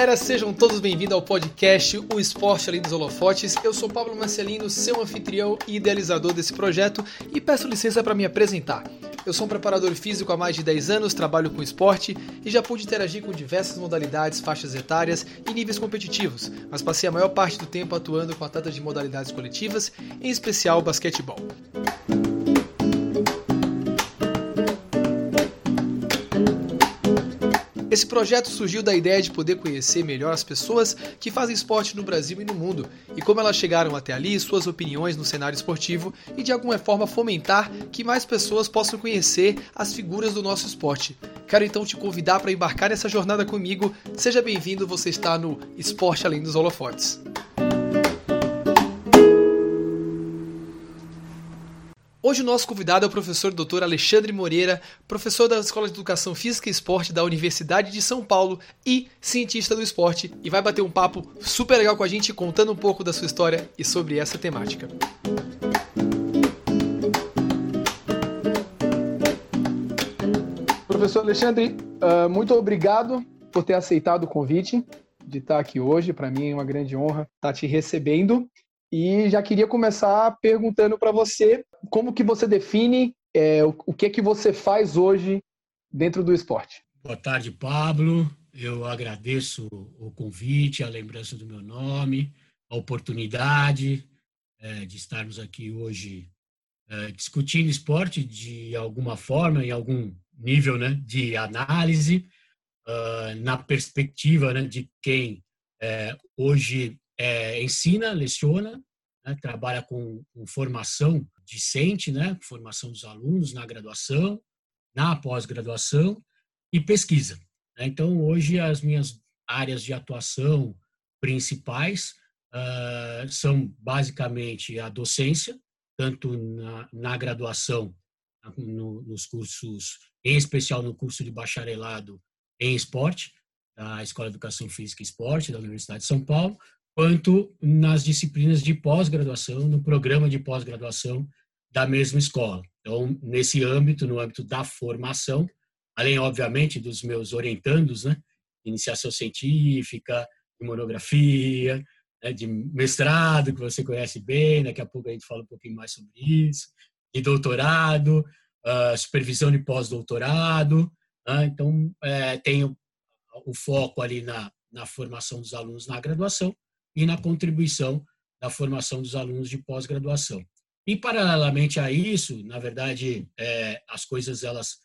galera, sejam todos bem-vindos ao podcast O Esporte Além dos Holofotes. Eu sou Pablo Marcelino, seu anfitrião e idealizador desse projeto e peço licença para me apresentar. Eu sou um preparador físico há mais de 10 anos, trabalho com esporte e já pude interagir com diversas modalidades, faixas etárias e níveis competitivos, mas passei a maior parte do tempo atuando com atletas de modalidades coletivas, em especial basquetebol. Esse projeto surgiu da ideia de poder conhecer melhor as pessoas que fazem esporte no Brasil e no mundo, e como elas chegaram até ali, suas opiniões no cenário esportivo e de alguma forma fomentar que mais pessoas possam conhecer as figuras do nosso esporte. Quero então te convidar para embarcar nessa jornada comigo. Seja bem-vindo, você está no Esporte Além dos Holofotes. Hoje o nosso convidado é o professor Dr. Alexandre Moreira, professor da Escola de Educação Física e Esporte da Universidade de São Paulo e cientista do esporte, e vai bater um papo super legal com a gente contando um pouco da sua história e sobre essa temática. Professor Alexandre, ah, muito obrigado por ter aceitado o convite de estar aqui hoje. Para mim é uma grande honra estar te recebendo. E já queria começar perguntando para você como que você define é, o, o que que você faz hoje dentro do esporte. Boa tarde, Pablo. Eu agradeço o convite, a lembrança do meu nome, a oportunidade é, de estarmos aqui hoje é, discutindo esporte de alguma forma, em algum nível né, de análise, uh, na perspectiva né, de quem é, hoje é, ensina, leciona, né, trabalha com, com, formação discente, né, formação dos alunos na graduação, na pós-graduação e pesquisa. Né. Então, hoje, as minhas áreas de atuação principais uh, são basicamente a docência, tanto na, na graduação, no, nos cursos, em especial no curso de bacharelado em esporte, da Escola de Educação Física e Esporte da Universidade de São Paulo, quanto nas disciplinas de pós-graduação, no programa de pós-graduação da mesma escola. Então, nesse âmbito, no âmbito da formação, além, obviamente, dos meus orientandos, né, iniciação científica, de monografia, né, de mestrado, que você conhece bem, daqui a pouco a gente fala um pouquinho mais sobre isso, de doutorado, uh, supervisão de pós-doutorado, né, então, é, tenho o foco ali na, na formação dos alunos na graduação, e na contribuição da formação dos alunos de pós-graduação. E, paralelamente a isso, na verdade, é, as coisas elas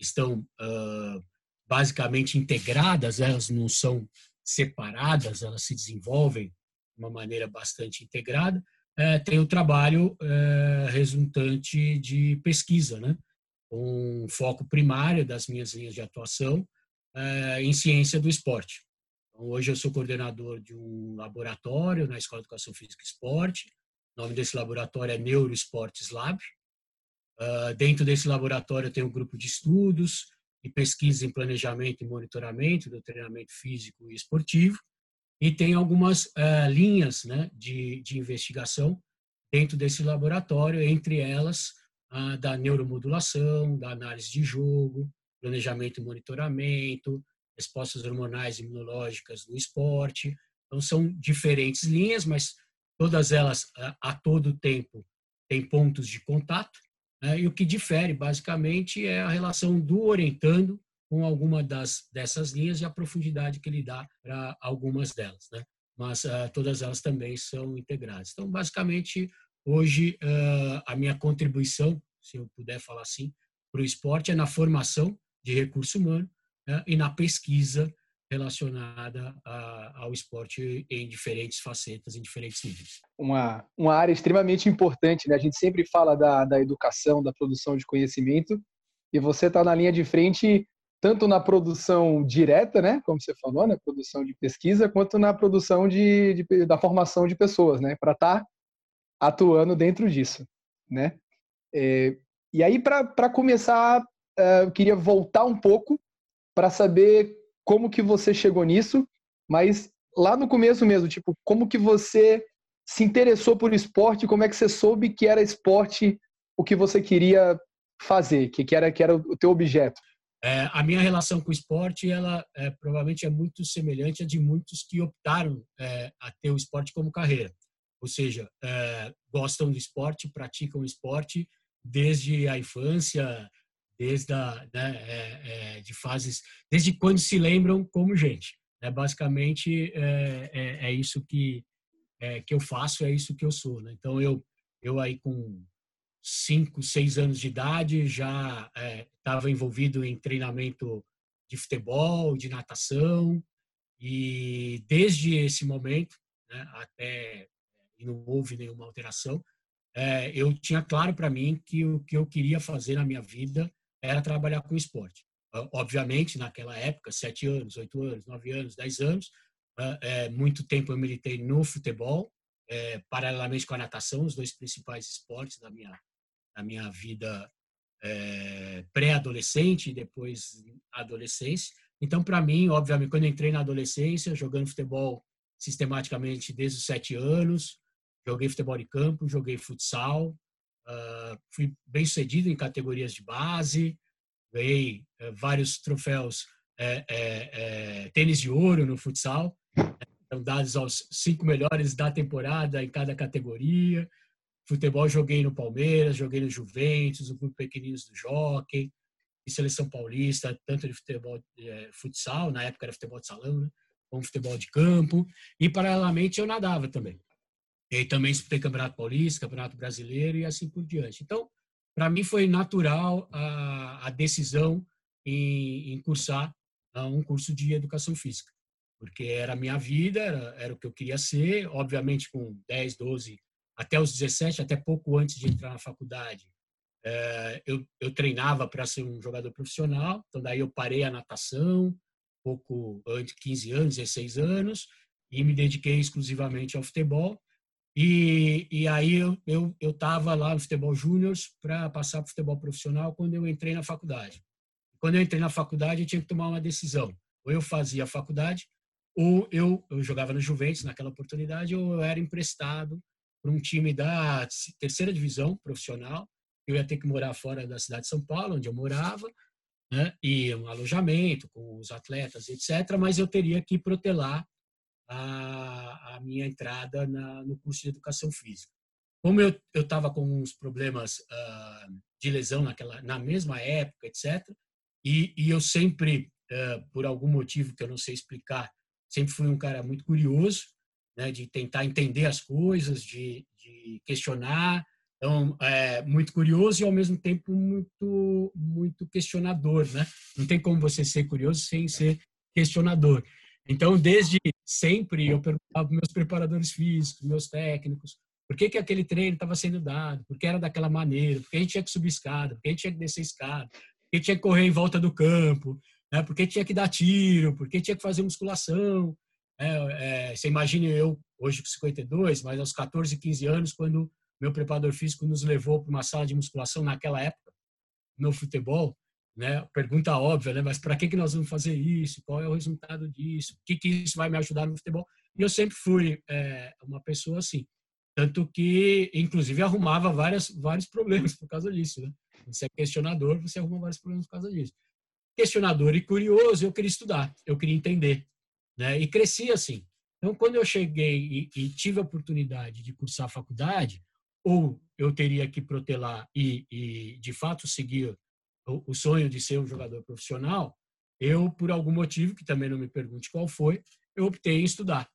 estão uh, basicamente integradas, elas não são separadas, elas se desenvolvem de uma maneira bastante integrada. É, tem o trabalho é, resultante de pesquisa, né? um foco primário das minhas linhas de atuação é, em ciência do esporte. Então, hoje eu sou coordenador de um laboratório na Escola de Educação Física e Esporte. O nome desse laboratório é Neuroesportes Lab. Uh, dentro desse laboratório tenho um grupo de estudos e pesquisa em planejamento e monitoramento do treinamento físico e esportivo. E tem algumas uh, linhas né, de, de investigação dentro desse laboratório, entre elas da neuromodulação, da análise de jogo, planejamento e monitoramento, respostas hormonais imunológicas no esporte. Então, são diferentes linhas, mas todas elas, a, todo tempo, têm pontos de contato. Né? E o que difere, basicamente, é a relação do orientando com alguma das, dessas linhas e a profundidade que ele dá para algumas delas. Né? Mas uh, todas elas também são integradas. Então, basicamente, hoje, uh, a minha contribuição, se eu puder falar assim, para o esporte é na formação de recurso humano e na pesquisa relacionada a, ao esporte em diferentes facetas, em diferentes níveis. Uma, uma área extremamente importante, né? A gente sempre fala da, da educação, da produção de conhecimento, e você está na linha de frente tanto na produção direta, né, como você falou, na produção de pesquisa, quanto na produção de, de da formação de pessoas, né, para estar tá atuando dentro disso, né. É, e aí, para começar, uh, eu queria voltar um pouco para saber como que você chegou nisso, mas lá no começo mesmo, tipo, como que você se interessou por esporte, como é que você soube que era esporte o que você queria fazer, que, que era que era o teu objeto? É, a minha relação com o esporte, ela é, provavelmente é muito semelhante à de muitos que optaram é, a ter o esporte como carreira. Ou seja, é, gostam do esporte, praticam esporte desde a infância, desde a, né, é, é, de fases, desde quando se lembram como gente. Né? Basicamente é, isso que que eu faço, é isso que eu sou. Né? Então eu eu aí com cinco, seis anos de idade já estava envolvido em treinamento de futebol, de natação e desde esse momento né, até e não houve nenhuma alteração, é, eu tinha claro para mim que o que eu queria fazer na minha vida era trabalhar com esporte. Obviamente, naquela época, sete anos, oito anos, nove anos, dez anos, é, muito tempo eu militei no futebol, é, paralelamente com a natação, os dois principais esportes da minha, da minha vida é, pré-adolescente e depois adolescência. Então, para mim, obviamente, quando entrei na adolescência, jogando futebol sistematicamente desde os sete anos, joguei futebol de campo, joguei futsal, uh, fui bem sucedido em categorias de base, ganhei uh, vários troféus é, é, tênis de ouro no futsal, né, dados aos cinco melhores da temporada em cada categoria. Futebol joguei no Palmeiras, joguei no Juventus, no Clube Pequeninos do Jockey, e Seleção Paulista, tanto de futebol futsal, na época era futebol de salão, né? como futebol de campo, e paralelamente eu nadava também. E também disputei Campeonato Paulista, Campeonato Brasileiro e assim por diante. Então, para mim foi natural a, a decisão em, em cursar uh, um curso de Educação Física, porque era a minha vida, era, era o que eu queria ser, obviamente com 10, 12, até os 17, até pouco antes de entrar na faculdade, uh, eu, eu treinava para ser um jogador profissional, então daí eu parei a natação, pouco antes, 15 anos, 16 anos, e me dediquei exclusivamente ao futebol. E, e aí eu estava lá no futebol júnior para passar para o futebol profissional quando eu entrei na faculdade. Quando eu entrei na faculdade, eu tinha que tomar uma decisão. Ou eu fazia a faculdade, ou eu, eu jogava no Juventus naquela oportunidade, ou eu era emprestado para um time da terceira divisão profissional. Eu ia ter que morar fora da cidade de São Paulo, onde eu morava, né? e um alojamento com os atletas, etc. Mas eu teria que protelar a, a minha entrada na, no curso de educação física. Como eu estava com uns problemas uh, de lesão naquela, na mesma época, etc., e, e eu sempre, uh, por algum motivo que eu não sei explicar, sempre fui um cara muito curioso, né, de tentar entender as coisas, de, de questionar, então, é muito curioso e ao mesmo tempo muito muito questionador, né? Não tem como você ser curioso sem ser questionador. Então, desde sempre eu perguntava para meus preparadores físicos, meus técnicos, por que, que aquele treino estava sendo dado, por que era daquela maneira, por que a gente tinha que subir escada, por que a gente tinha que descer escada, por que tinha que correr em volta do campo, né? por que tinha que dar tiro, por que tinha que fazer musculação. É, é, você imagina eu, hoje com 52, mas aos 14, 15 anos, quando meu preparador físico nos levou para uma sala de musculação naquela época, no futebol, né? Pergunta óbvia, né? Mas para que que nós vamos fazer isso? Qual é o resultado disso? O que que isso vai me ajudar no futebol? E eu sempre fui é, uma pessoa assim, tanto que inclusive arrumava várias vários problemas por causa disso, né? Você é questionador, você arruma vários problemas por causa disso. Questionador e curioso, eu queria estudar, eu queria entender, né? E cresci assim. Então, quando eu cheguei e, e tive a oportunidade de cursar a faculdade, ou eu teria que protelar e, e de fato seguir o, sonho de ser um jogador profissional, eu, por algum motivo, que também não me pergunte qual foi, eu optei em estudar.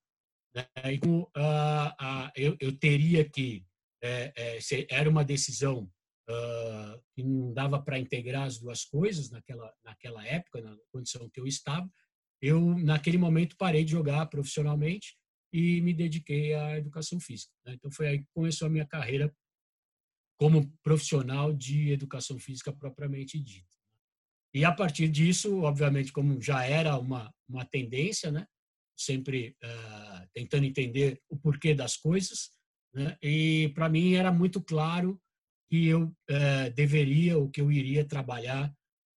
Né? E, uh, uh, eu, eu, teria que. É, é, era uma decisão uh, que não dava para integrar as duas coisas naquela, naquela época, na condição que eu estava. Eu, naquele momento, parei de jogar profissionalmente e me dediquei à educação física. Né? Então, foi aí que começou a minha carreira como profissional de educação física propriamente dita. E a partir disso, obviamente, como já era uma, uma tendência, né? sempre uh, tentando entender o porquê das coisas, né? e para mim era muito claro que eu uh, deveria, ou que eu iria trabalhar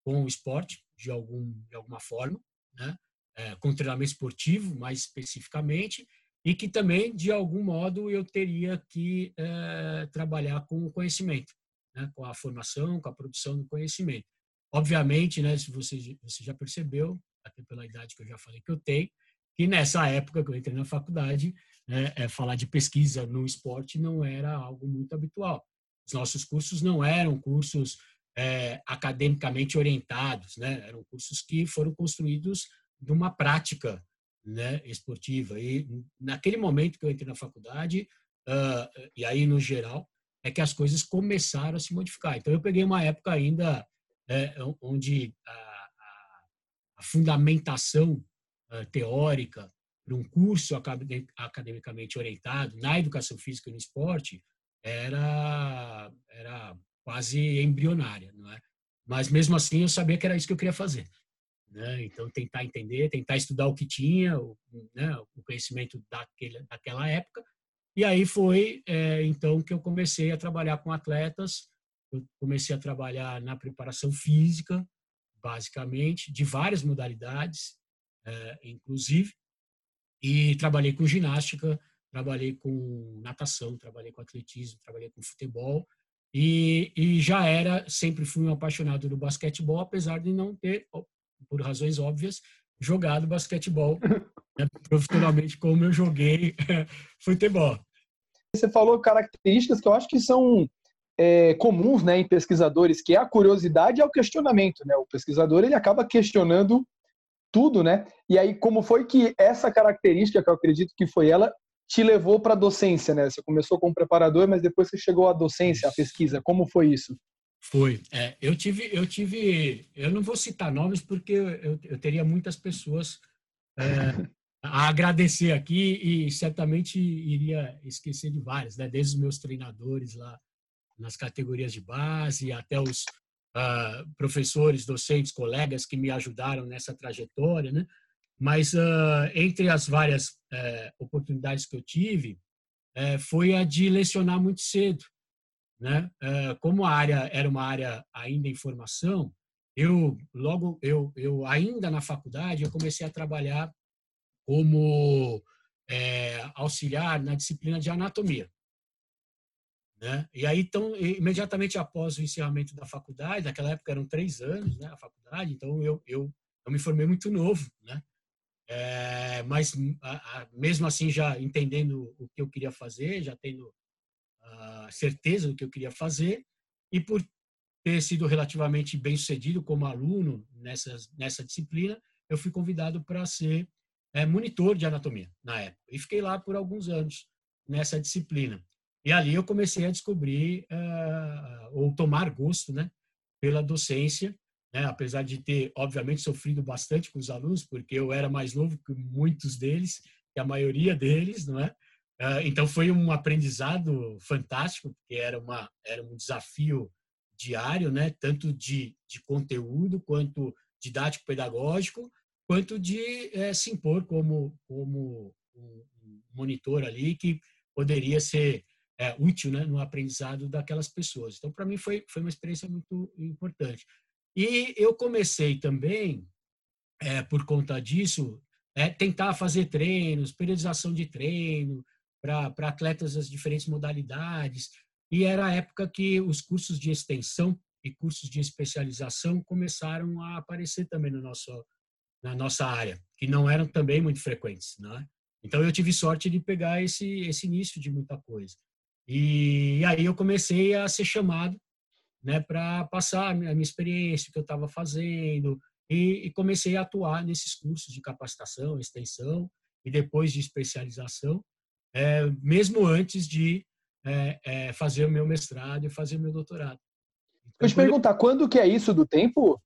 com o esporte, de, algum, de alguma forma, né? Uh, com treinamento esportivo, mais especificamente, e que também, de algum modo, eu teria que é, trabalhar com o conhecimento, né? com a formação, com a produção do conhecimento. obviamente, né, se você, você já percebeu, até pela idade que eu já falei que eu tenho, que nessa época que eu entrei na faculdade, né, é, falar de pesquisa no esporte não era algo muito habitual. Os nossos cursos não eram cursos é, academicamente orientados, né? eram cursos que foram construídos de uma prática né, esportiva. E naquele momento que eu entrei na faculdade, uh, e aí no geral, é que as coisas começaram a se modificar. Então eu peguei uma época ainda é, onde a, a, a fundamentação uh, teórica para um curso academicamente orientado na educação física e no esporte era era quase embrionária, não é? Mas mesmo assim eu sabia que era isso que eu queria fazer. Né? Então, tentar entender, tentar estudar o que tinha, o, né, o conhecimento daquele, daquela época. E aí foi, é, então, que eu comecei a trabalhar com atletas. Eu comecei a trabalhar na preparação física, basicamente, de várias modalidades, é, inclusive. E trabalhei com ginástica, trabalhei com natação, trabalhei com atletismo, trabalhei com futebol. E, e já era, sempre fui um apaixonado do basquetebol, apesar de não ter por razões óbvias, jogado basquetebol né, profissionalmente como eu joguei futebol. Você falou características que eu acho que são é, comuns né, em pesquisadores, que é a curiosidade e o questionamento. Né? O pesquisador ele acaba questionando tudo, né? E aí, como foi que essa característica, que eu acredito que foi ela, te levou para a docência, né? Você começou como preparador, mas depois você chegou à docência, à pesquisa. Como foi isso? Foi. É, eu tive, eu tive, eu não vou citar nomes porque eu, eu teria muitas pessoas é, a agradecer aqui e certamente iria esquecer de várias, né? Desde os meus treinadores lá nas categorias de base até os uh, professores, docentes, colegas que me ajudaram nessa trajetória, né? Mas uh, entre as várias uh, oportunidades que eu tive, eh, foi a de lecionar muito cedo. Né? Como a área era uma área ainda em formação, eu logo eu, eu ainda na faculdade eu comecei a trabalhar como é, auxiliar na disciplina de anatomia. Né? E aí, então, imediatamente após o encerramento da faculdade, naquela época eram três anos, né, a faculdade, então eu, eu, eu me formei muito novo, né? É, mas a, a, mesmo assim já entendendo o que eu queria fazer, já tendo certeza do que eu queria fazer e por ter sido relativamente bem sucedido como aluno nessa nessa disciplina, eu fui convidado para ser é, monitor de anatomia na época e fiquei lá por alguns anos nessa disciplina. E ali eu comecei a descobrir uh, ou tomar gosto, né, pela docência, né, apesar de ter obviamente sofrido bastante com os alunos, porque eu era mais novo que muitos deles, que a maioria deles, não é? Uh, então foi um aprendizado fantástico, porque era uma era um desafio diário, né, tanto de, de conteúdo quanto didático pedagógico, quanto de é, se impor como como um monitor ali que poderia ser é, útil né, no aprendizado daquelas pessoas. Então, para mim, foi, foi uma experiência muito importante. E eu comecei também, é, por conta disso, é, tentar fazer treinos, periodização de treino para atletas das diferentes modalidades. E era a época que os cursos de extensão e cursos de especialização começaram a aparecer também no nosso, na nossa área, que não eram também muito frequentes. Né? Então, eu tive sorte de pegar esse, esse início de muita coisa. E aí eu comecei a ser chamado né, para passar a minha experiência, o que eu estava fazendo, e, e, comecei a atuar nesses cursos de capacitação, extensão e depois de especialização, é, mesmo antes de é, é, fazer o meu mestrado e fazer o meu doutorado. Então, Vou te perguntar, eu... quando que é isso do tempo?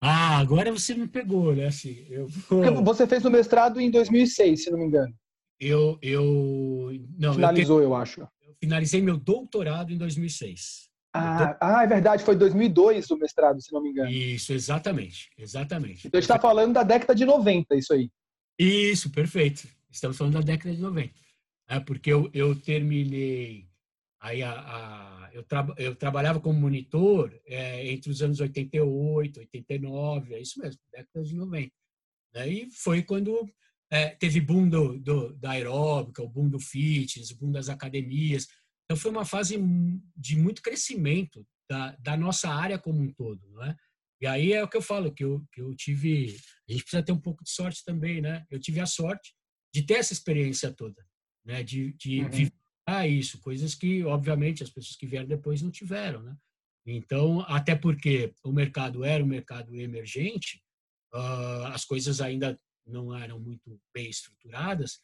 Ah, agora você me pegou, né? Assim, eu... Você fez o mestrado em 2006, se não me engano. Eu, eu não, finalizou, eu, te... eu acho finalizei meu doutorado em 2006. Ah, ah, é verdade, foi 2002 o mestrado, se não me engano. Isso, exatamente, exatamente. Então a gente está falando da década de 90, isso aí. Isso, perfeito. Estamos falando da década de 90. É porque eu, eu terminei, aí a, a eu, tra, eu trabalhava como monitor é, entre os anos 88, 89, é isso mesmo, década de 90. Né? E foi quando é, teve boom do, do, da aeróbica, o boom do fitness, o boom das academias. Então, foi uma fase de muito crescimento da, da nossa área como um todo. Não é? E aí é o que eu falo, que eu, que eu tive. A gente precisa ter um pouco de sorte também, né? Eu tive a sorte de ter essa experiência toda, né? De, de uhum. viver isso, coisas que, obviamente, as pessoas que vieram depois não tiveram, né? Então, até porque o mercado era um mercado emergente, uh, as coisas ainda não eram muito bem estruturadas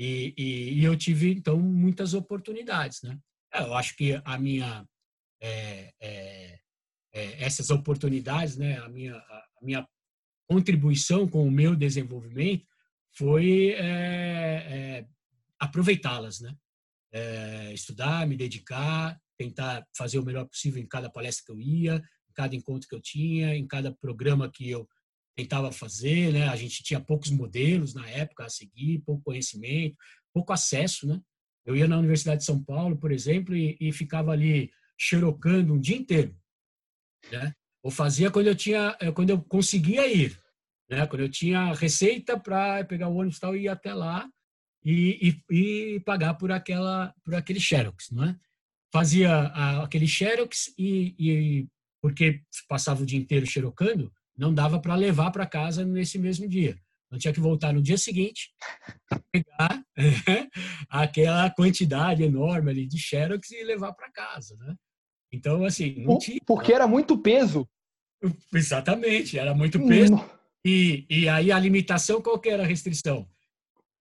e, e, e eu tive então muitas oportunidades, né? É, eu acho que a minha é, é, é, essas oportunidades, né? A minha a, minha contribuição com o meu desenvolvimento foi é, é, aproveitá-las, né? estudar, me dedicar, tentar fazer o melhor possível em cada palestra que eu ia, em cada encontro que eu tinha, em cada programa que eu tentava fazer, né? A gente tinha poucos modelos na época a seguir, pouco conhecimento, pouco acesso, né? Eu ia na Universidade de São Paulo, por exemplo, e, e ficava ali xerocando um dia inteiro, né? Ou fazia quando eu tinha, eh, quando eu conseguia ir, né? Quando eu tinha receita para pegar o ônibus e tal, ir até lá e, e, e, pagar por aquela, por aquele xerox, não é? Fazia a, aquele xerox e, e porque passava o dia inteiro xerocando, não dava para levar para casa nesse mesmo dia. Então tinha que voltar no dia seguinte, pegar aquela quantidade enorme ali de xerox e levar para casa, né? Então assim, não tinha. Porque era muito peso. Exatamente, era muito peso. Hum. E, e aí a limitação qual que era a restrição?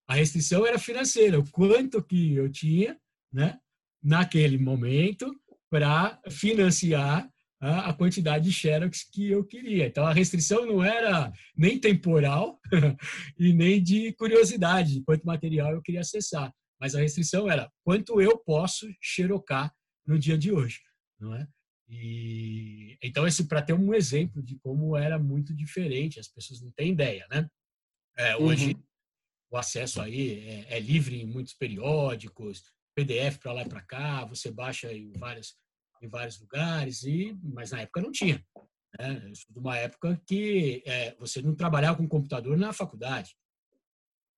A restrição era financeira, o quanto que eu tinha, né, naquele momento para financiar a quantidade de xerox que eu queria. Então a restrição não era nem temporal e nem de curiosidade de quanto material eu queria acessar, mas a restrição era quanto eu posso xerocar no dia de hoje, não é? E então esse para ter um exemplo de como era muito diferente, as pessoas não têm ideia, né? É, hoje uhum. O acesso aí é, é livre em muitos periódicos, PDF para lá e para cá, você baixa em várias em vários lugares, e mas na época não tinha. Né? De uma época que é, você não trabalhava com computador na faculdade.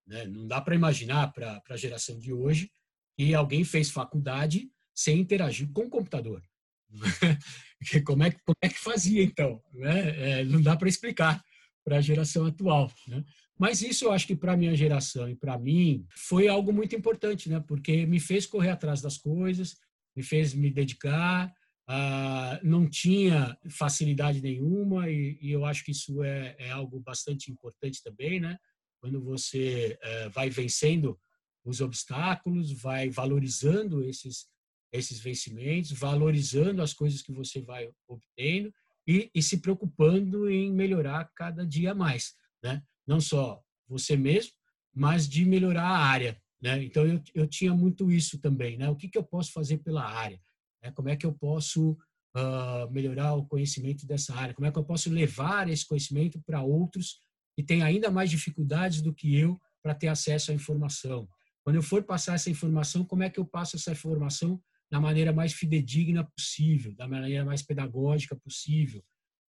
Né? Não dá para imaginar para a geração de hoje que alguém fez faculdade sem interagir com o computador. como, é, como é que fazia, então? Né? É, não dá para explicar para a geração atual. Né? Mas isso eu acho que para minha geração e para mim foi algo muito importante, né? porque me fez correr atrás das coisas, me fez me dedicar. Ah, não tinha facilidade nenhuma e, e eu acho que isso é, é, algo bastante importante também, né? Quando você eh, vai vencendo os obstáculos, vai valorizando esses esses vencimentos, valorizando as coisas que você vai obtendo e, e se preocupando em melhorar cada dia mais, né? Não só você mesmo, mas de melhorar a área, né? Então, eu, eu tinha muito isso também. Né? O que, que eu posso fazer pela área? Né? Como é que eu posso uh, melhorar o conhecimento dessa área? Como é que eu posso levar esse conhecimento para outros que têm ainda mais dificuldades do que eu para ter acesso à informação? Quando eu for passar essa informação, como é que eu passo essa informação da maneira mais fidedigna possível, da maneira mais pedagógica possível?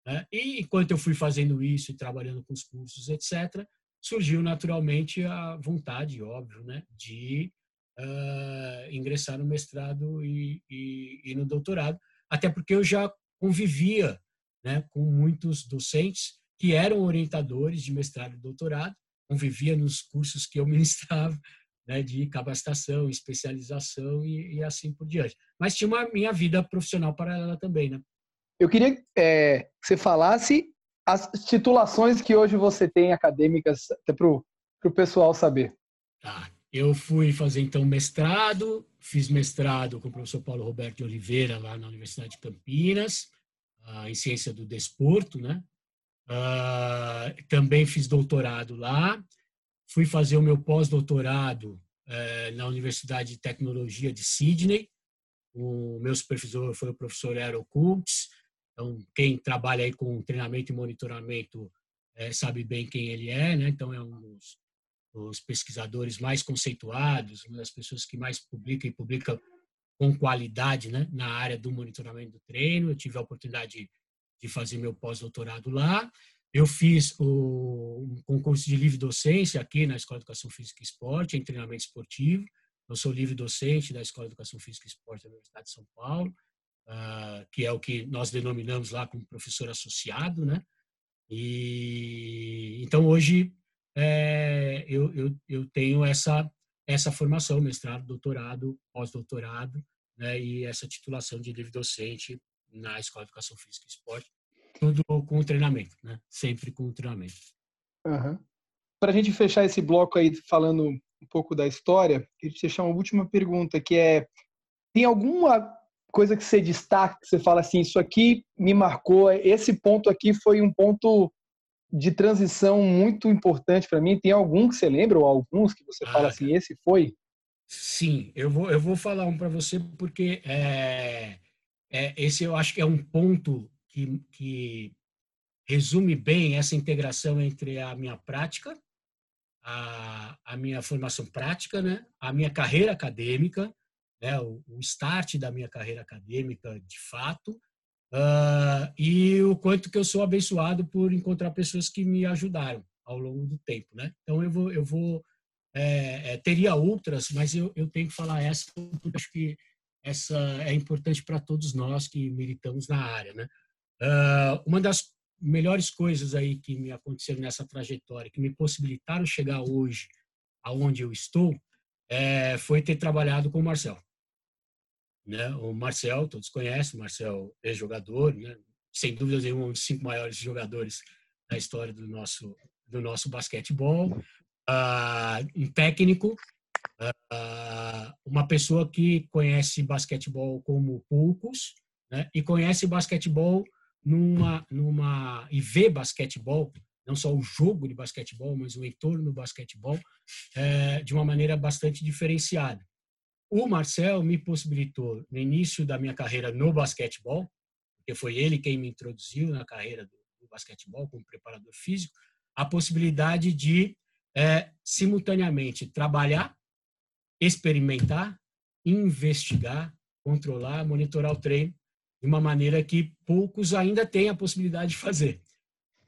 Né? E enquanto eu fui fazendo isso e trabalhando com os cursos, etc., surgiu naturalmente a vontade, óbvio, né, de uh, ingressar no mestrado e, e, e, no doutorado, até porque eu já convivia né, com muitos docentes que eram orientadores de mestrado e doutorado, convivia nos cursos que eu ministrava, né, de capacitação, especialização e, e, assim por diante. Mas tinha uma minha vida profissional paralela também, né? Eu queria é, que você falasse as titulações que hoje você tem acadêmicas, até para o pessoal saber. Tá. Eu fui fazer então mestrado, fiz mestrado com o professor Paulo Roberto de Oliveira lá na Universidade de Campinas, uh, em ciência do desporto, né? Uh, também fiz doutorado lá. Fui fazer o meu pós-doutorado uh, na Universidade de Tecnologia de Sydney. O meu supervisor foi o professor Aero Kultz, então, quem trabalha aí com treinamento e monitoramento é, sabe bem quem ele é, né? Então, é um dos, dos, pesquisadores mais conceituados, uma das pessoas que mais publica e publica com qualidade, né? Na área do monitoramento do treino. Eu tive a oportunidade de, fazer meu pós-doutorado lá. Eu fiz o um concurso de livre docência aqui na Escola de Educação Física e Esporte, em treinamento esportivo. Eu sou livre docente da Escola de Educação Física e Esporte da Universidade de São Paulo. Uh, que é o que nós denominamos lá como professor associado, né? E então hoje é, eu, eu, eu tenho essa essa formação, mestrado, doutorado, pós-doutorado, né? E essa titulação de livre docente na Escola de Educação Física e Esporte, tudo com treinamento, né? Sempre com treinamento. Uhum. Para a gente fechar esse bloco aí falando um pouco da história, queria te deixar uma última pergunta, que é tem alguma coisa que você destaca, que você fala assim, isso aqui me marcou, esse ponto aqui foi um ponto de transição muito importante para mim. Tem algum que você lembra ou alguns que você ah, fala assim, esse foi? Sim, eu vou eu vou falar um para você porque é, é, esse eu acho que é um ponto que, que resume bem essa integração entre a minha prática, a, a minha formação prática, né, a minha carreira acadêmica né, o, o start da minha carreira acadêmica, de fato, uh, e o quanto que eu sou abençoado por encontrar pessoas que me ajudaram ao longo do tempo, né? Então eu vou, eu vou é, é, teria outras, mas eu, eu tenho que falar essa porque acho que essa é importante para todos nós que militamos na área, né? Uh, uma das melhores coisas aí que me aconteceram nessa trajetória, que me possibilitaram chegar hoje aonde eu estou, é, foi ter trabalhado com o Marcel. Né? O Marcel, todos conhecem, o Marcel é jogador, né? sem dúvida nenhuma, um dos cinco maiores jogadores da história do nosso, do nosso basquetebol. Uh, um técnico, uh, uma pessoa que conhece basquetebol como poucos, né? e conhece basquetebol numa, numa e vê basquetebol, não só o jogo de basquetebol, mas o entorno do basquetebol, é, de uma maneira bastante diferenciada. O Marcel me possibilitou, no início da minha carreira no basquetebol, porque foi ele quem me introduziu na carreira do, do basquetebol como preparador físico, a possibilidade de é, simultaneamente trabalhar, experimentar, investigar, controlar, monitorar o treino de uma maneira que poucos ainda têm a possibilidade de fazer.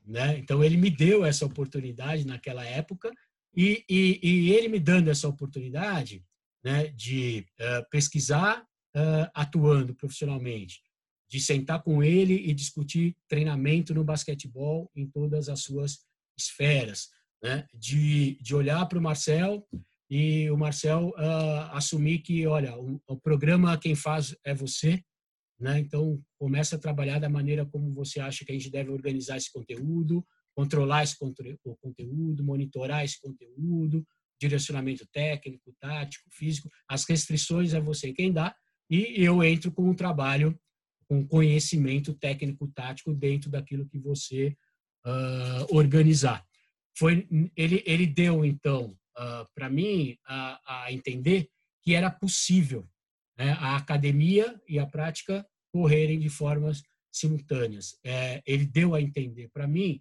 Né? Então, ele me deu essa oportunidade naquela época e, e, e ele me dando essa oportunidade, né, de uh, pesquisar uh, atuando profissionalmente, de sentar com ele e discutir treinamento no basquetebol em todas as suas esferas, né, de, de olhar para o Marcel e o Marcel uh, assumir que, olha, o, o, programa quem faz é você, né, então começa a trabalhar da maneira como você acha que a gente deve organizar esse conteúdo, controlar esse conteúdo, monitorar esse conteúdo, direcionamento técnico, tático, físico, as restrições é você quem dá, e eu entro com um trabalho, com conhecimento técnico, tático dentro daquilo que você uh, organizar. Foi, ele, ele deu, então, uh, para mim, a, a, entender que era possível né, a academia e a prática correrem de formas simultâneas. É, ele deu a entender para mim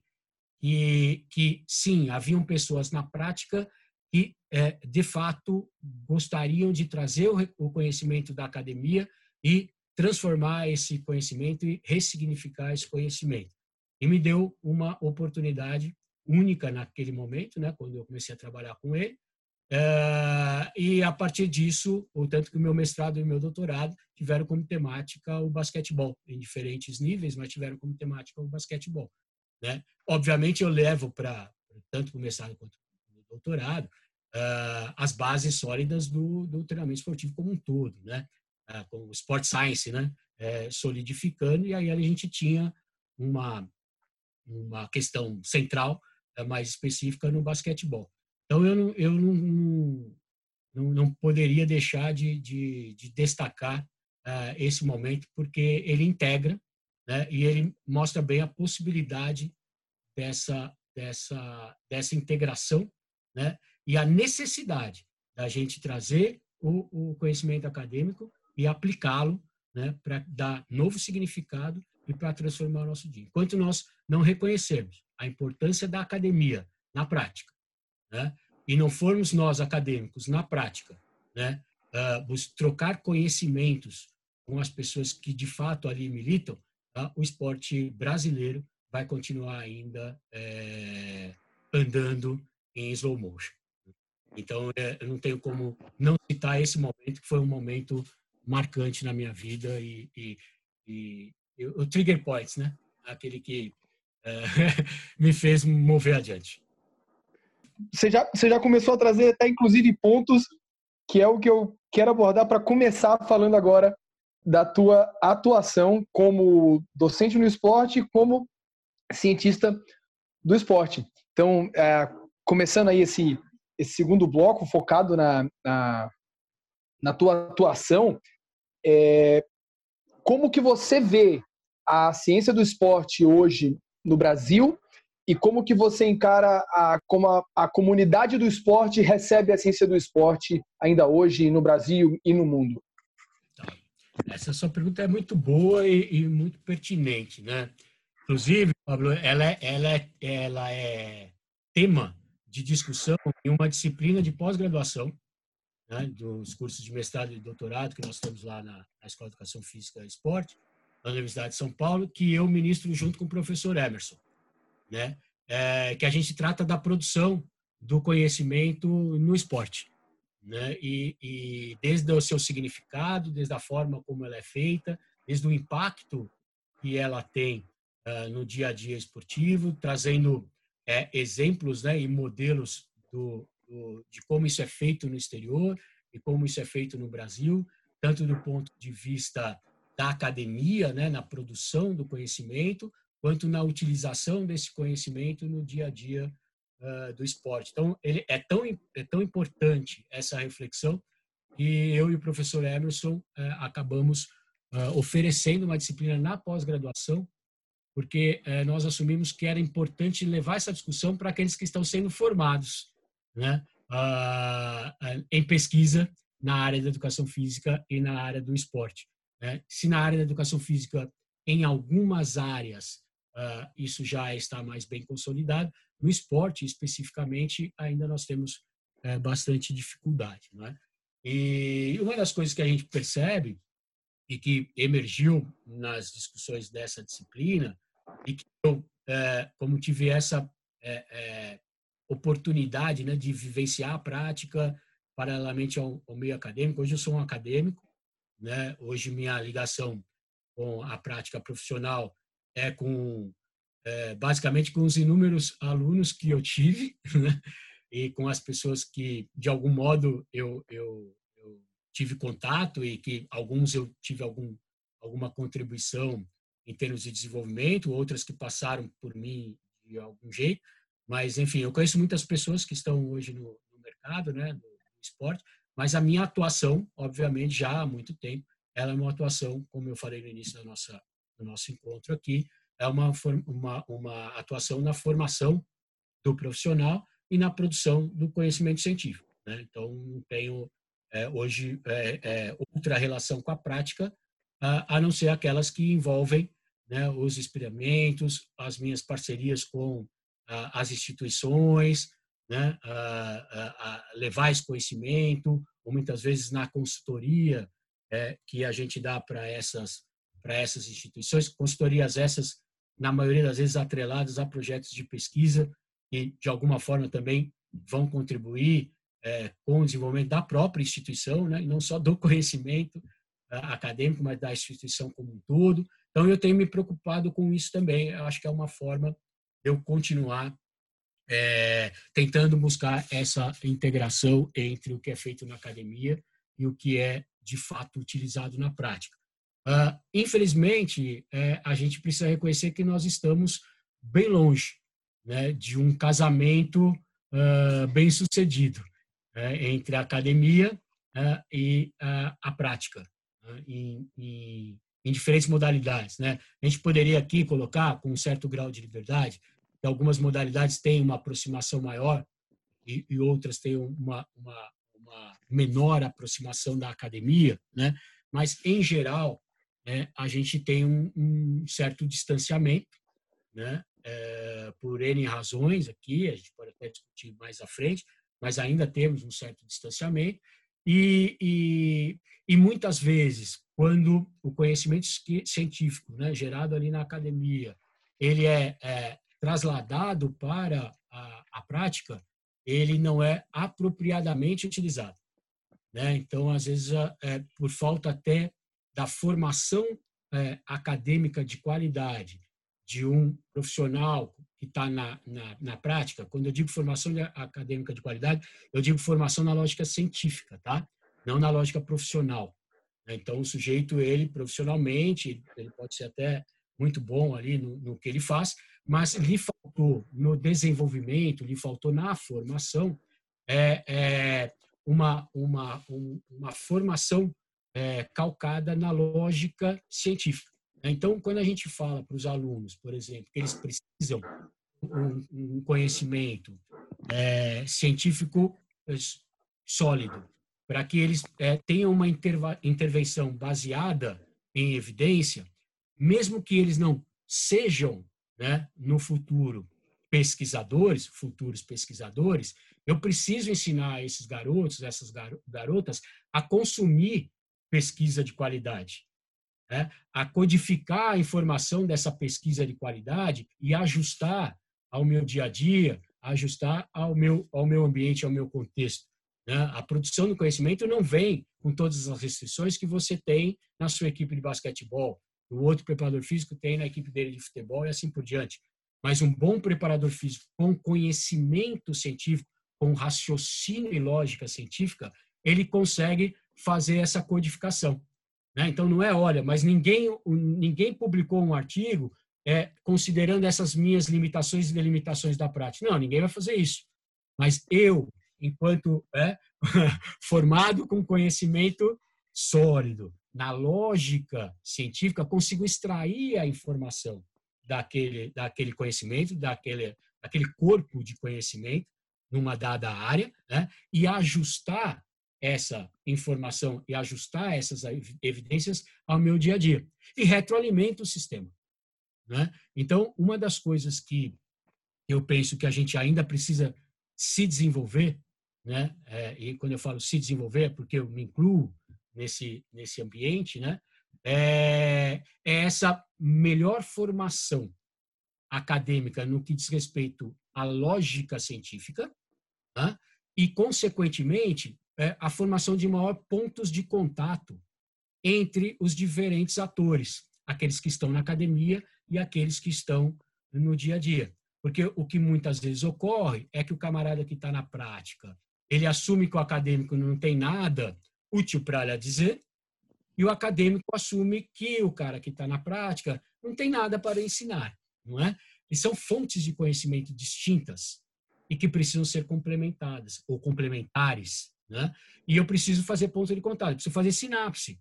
que, que, sim, haviam pessoas na prática que, é, de fato, gostariam de trazer o conhecimento da academia e transformar esse conhecimento e ressignificar esse conhecimento. E me deu uma oportunidade única naquele momento, né, quando eu comecei a trabalhar com ele. É, e a partir disso, o tanto que o meu mestrado e o meu doutorado tiveram como temática o basquetebol, em diferentes níveis, mas tiveram como temática o basquetebol. Né? Obviamente, eu levo para tanto o mestrado quanto o doutorado uh, as bases sólidas do, do, treinamento esportivo como um todo, né? Uh, com o Sport Science, né? É, solidificando, e aí a gente tinha uma, uma questão central uh, mais específica no basquetebol. Então, eu não, eu não, não, não poderia deixar de, de, de destacar uh, esse momento, porque ele integra né, e ele mostra bem a possibilidade dessa, dessa, dessa integração né, e a necessidade da gente trazer o, o conhecimento acadêmico e aplicá-lo né, para dar novo significado e para transformar o nosso dia. Enquanto nós não reconhecermos a importância da academia na prática, né, e não formos nós acadêmicos na prática, né, uh, trocar conhecimentos com as pessoas que de fato ali militam, uh, o esporte brasileiro vai continuar ainda é, andando em slow motion. Então, é, eu não tenho como não citar esse momento, que foi um momento marcante na minha vida e, e, e, e o trigger points, né? Aquele que é, me fez mover adiante. Você já, você já começou a trazer até inclusive pontos que é o que eu quero abordar para começar falando agora da tua atuação como docente no esporte, como cientista do esporte. Então, é, começando aí esse, esse segundo bloco focado na, na, na tua atuação, é, como que você vê a ciência do esporte hoje no Brasil e como que você encara a, como a, a, comunidade do esporte recebe a ciência do esporte ainda hoje no Brasil e no mundo? Essa sua pergunta é muito boa e, e muito pertinente, né? Inclusive, Pablo, ela, é, ela, é, ela é tema de discussão em uma disciplina de pós-graduação, né, dos cursos de mestrado e doutorado que nós temos lá na, na Escola de Educação Física e Esporte, na Universidade de São Paulo, que eu ministro junto com o professor Emerson né? É, que a gente trata da produção do conhecimento no esporte, né? E, e, desde o seu significado, desde a forma como ela é feita, desde o impacto que ela tem uh, no dia a dia esportivo, trazendo é, exemplos, né, e modelos do, do, de como isso é feito no exterior e como isso é feito no Brasil, tanto do ponto de vista da academia, né, na produção do conhecimento, quanto na utilização desse conhecimento no dia a dia uh, do esporte. Então, ele é tão, é tão importante essa reflexão que eu e o professor Emerson uh, acabamos uh, oferecendo uma disciplina na pós-graduação, porque eh, nós assumimos que era importante levar essa discussão para aqueles que estão sendo formados né, em pesquisa na área da educação física e na área do esporte. Né? Se na área da educação física, em algumas áreas, uh, isso já está mais bem consolidado. No esporte, especificamente, ainda nós temos uh, bastante dificuldade. Não é? E uma das coisas que a gente percebe e que emergiu nas discussões dessa disciplina e que eu, uh, como tive essa eh, eh, oportunidade né, de vivenciar a prática paralelamente ao, ao, meio acadêmico. Hoje eu sou um acadêmico, né? Hoje minha ligação com a prática profissional é com é, basicamente com os inúmeros alunos que eu tive né? e com as pessoas que de algum modo eu, eu, eu, tive contato e que alguns eu tive algum alguma contribuição em termos de desenvolvimento outras que passaram por mim de algum jeito mas enfim eu conheço muitas pessoas que estão hoje no, no mercado né no, esporte mas a minha atuação obviamente já há muito tempo ela é uma atuação como eu falei no início da nossa do nosso encontro aqui, é uma, uma, uma atuação na formação do profissional e na produção do conhecimento científico. Né? Então, tenho é, hoje é, é, outra relação com a prática, a, não ser aquelas que envolvem né, os experimentos, as minhas parcerias com as instituições, né, levar esse conhecimento, ou muitas vezes na consultoria é, que a gente dá para essas essas instituições, consultorias essas, na maioria das vezes, atreladas a projetos de pesquisa e, de alguma forma, também vão contribuir é, com o desenvolvimento da própria instituição, né? não só do conhecimento acadêmico, mas da instituição como um todo. Então, eu tenho me preocupado com isso também. Eu acho que é uma forma de eu continuar é, tentando buscar essa integração entre o que é feito na academia e o que é, de fato, utilizado na prática. Uh, infelizmente, é, a gente precisa reconhecer que nós estamos bem longe né, de um casamento uh, bem sucedido né, entre a academia uh, e a prática, em, em, em, diferentes modalidades. Né? A gente poderia aqui colocar, com um certo grau de liberdade, que algumas modalidades têm uma aproximação maior e, e outras têm uma, uma, uma menor aproximação da academia, né? mas, em geral, né, a gente tem um, um certo distanciamento, né, é, por N razões aqui, a gente pode até discutir mais à frente, mas ainda temos um certo distanciamento. E, e, e muitas vezes, quando o conhecimento científico né, gerado ali na academia, ele é, é trasladado para a, a prática, ele não é apropriadamente utilizado. Né? Então, às vezes, é, por falta até da formação é, acadêmica de qualidade de um profissional que está na, na, na, prática, quando eu digo formação acadêmica de qualidade, eu digo formação na lógica científica, tá? Não na lógica profissional. Então, o sujeito, ele profissionalmente, ele pode ser até muito bom ali no, no que ele faz, mas lhe faltou no desenvolvimento, lhe faltou na formação é, é uma, uma, um, uma formação é, calcada na lógica científica. Então, quando a gente fala para os alunos, por exemplo, que eles precisam um, conhecimento é, científico é, sólido, para que eles é, tenham uma intervenção baseada em evidência, mesmo que eles não sejam, né, no futuro, pesquisadores, futuros pesquisadores, eu preciso ensinar esses garotos, essas garotas, a consumir pesquisa de qualidade, né? a codificar a informação dessa pesquisa de qualidade e ajustar ao meu dia a dia, ajustar ao meu, ao meu ambiente, ao meu contexto. Né? A produção do conhecimento não vem com todas as restrições que você tem na sua equipe de basquetebol, o outro preparador físico tem na equipe dele de futebol e assim por diante. Mas um bom preparador físico com conhecimento científico, com raciocínio e lógica científica, ele consegue fazer essa codificação. Né? Então, não é, olha, mas ninguém, ninguém publicou um artigo é, considerando essas minhas limitações e delimitações da prática. Não, ninguém vai fazer isso. Mas eu, enquanto é, formado com conhecimento sólido, na lógica científica, consigo extrair a informação daquele, daquele conhecimento, daquele, daquele corpo de conhecimento numa dada área, né? e ajustar essa informação e ajustar essas evidências ao meu dia a dia. E retroalimenta o sistema. Né? Então, uma das coisas que eu penso que a gente ainda precisa se desenvolver, né? É, e quando eu falo se desenvolver, é porque eu me incluo nesse, nesse ambiente, né? É, é essa melhor formação acadêmica no que diz respeito à lógica científica né? e, consequentemente, é, a formação de maior pontos de contato entre os diferentes atores, aqueles que estão na academia e aqueles que estão no dia a dia. Porque o que muitas vezes ocorre é que o camarada que está na prática, ele assume que o acadêmico não tem nada útil para lhe dizer, e o acadêmico assume que o cara que está na prática não tem nada para ensinar, não é? E são fontes de conhecimento distintas e que precisam ser complementadas ou complementares né? E eu preciso fazer ponto de contato, preciso fazer sinapse.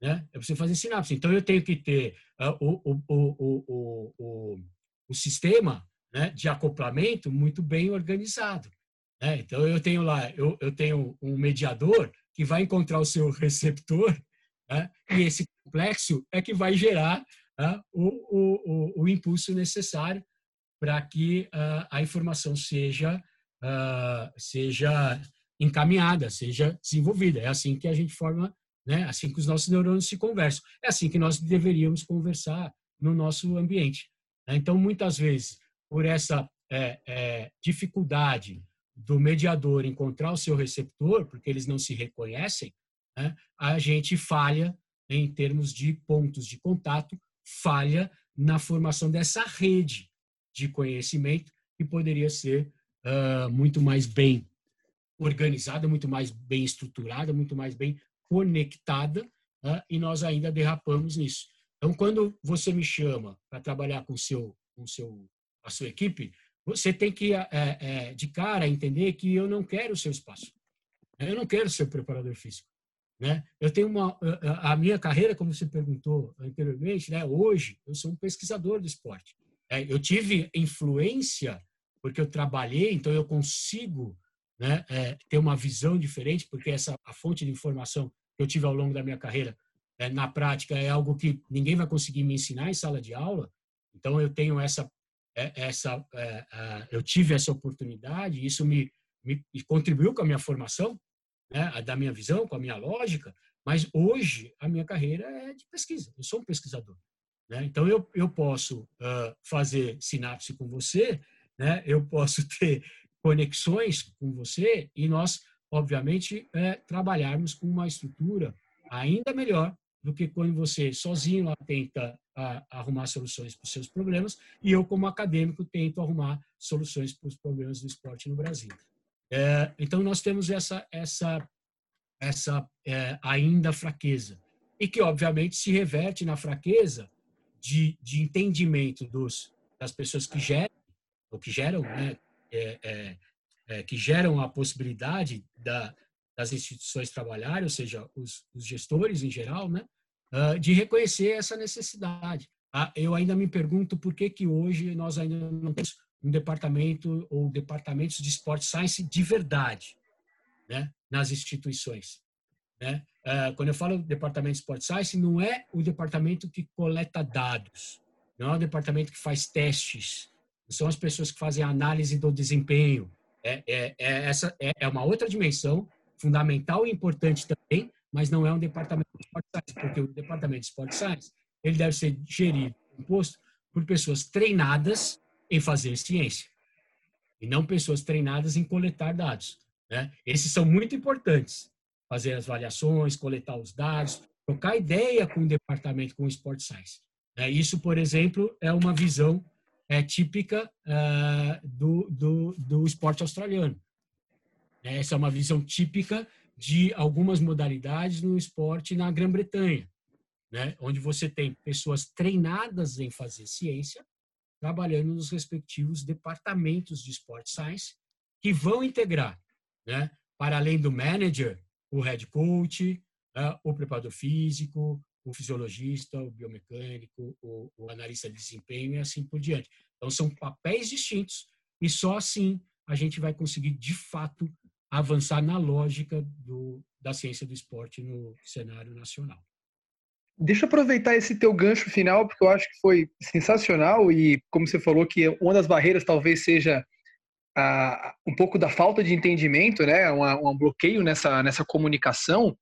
Né? Eu preciso fazer sinapse. Então, eu tenho que ter uh, o, o, o, o, o, sistema né, de acoplamento muito bem organizado. Né? Então, eu tenho lá, eu, eu tenho um mediador que vai encontrar o seu receptor né? e esse complexo é que vai gerar uh, o, o, o, impulso necessário para que uh, a informação seja, seja encaminhada, seja desenvolvida. É assim que a gente forma, né? assim que os nossos neurônios se conversam. É assim que nós deveríamos conversar no nosso ambiente. Né? Então, muitas vezes, por essa é, é, dificuldade do mediador encontrar o seu receptor, porque eles não se reconhecem, né? a gente falha em termos de pontos de contato, falha na formação dessa rede de conhecimento que poderia ser uh, muito mais bem organizada, muito mais bem estruturada, muito mais bem conectada, né? e nós ainda derrapamos nisso. Então, quando você me chama para trabalhar com seu, com seu, a sua equipe, você tem que, é, é, de cara, entender que eu não quero o seu espaço. Eu não quero ser preparador físico. Né? Eu tenho uma a minha carreira, como você perguntou anteriormente, né? Hoje eu sou um pesquisador do esporte. É, eu tive influência porque eu trabalhei, então eu consigo né, é, ter uma visão diferente, porque essa a fonte de informação que eu tive ao longo da minha carreira, é, na prática, é algo que ninguém vai conseguir me ensinar em sala de aula. Então, eu tenho essa, é, essa é, eu tive essa oportunidade, isso me, me contribuiu com a minha formação, né, da minha visão, com a minha lógica. Mas hoje a minha carreira é de pesquisa. Eu sou um pesquisador. Né? Então, eu, eu posso uh, fazer sinapse com você, né? eu posso ter conexões com você e nós, obviamente, é, trabalharmos com uma estrutura ainda melhor do que quando você sozinho tenta a, arrumar soluções para os seus problemas e eu como acadêmico tento arrumar soluções para os problemas do esporte no Brasil. É, então nós temos essa essa essa é, ainda fraqueza e que obviamente se reverte na fraqueza de, de entendimento dos das pessoas que geram ou que geram né, é, é, é que geram a possibilidade da, das instituições trabalharem, ou seja, os, os gestores em geral, né, uh, de reconhecer essa necessidade. Uh, eu ainda me pergunto por que que hoje nós ainda não temos um departamento ou departamentos de Sport Science de verdade, né, nas instituições. Né? Uh, quando eu falo departamento de Sport Science, não é o departamento que coleta dados, não é o departamento que faz testes, são as pessoas que fazem análise do desempenho. É, é, é essa é, é uma outra dimensão fundamental e importante também, mas não é um departamento de Sport Science, porque o departamento de Sport Science ele deve ser gerido, composto por pessoas treinadas em fazer ciência e não pessoas treinadas em coletar dados. Né? Esses são muito importantes. Fazer as avaliações, coletar os dados, trocar ideia com o departamento, com o Sport Science. Né? Isso, por exemplo, é uma visão é, típica uh, do, do, do esporte australiano. Essa é uma visão típica de algumas modalidades no esporte na Grã-Bretanha, né? onde você tem pessoas treinadas em fazer ciência, trabalhando nos respectivos departamentos de Sport Science, que vão integrar, né? para além do manager, o head coach, uh, o preparador físico, o fisiologista, o biomecânico, o, o analista de desempenho e assim por diante. Então, são papéis distintos e só assim a gente vai conseguir, de fato, avançar na lógica do, da ciência do esporte no cenário nacional. Deixa eu aproveitar esse teu gancho final, porque eu acho que foi sensacional e, como você falou, que uma das barreiras talvez seja ah, um pouco da falta de entendimento, né, um, um bloqueio nessa, nessa comunicação.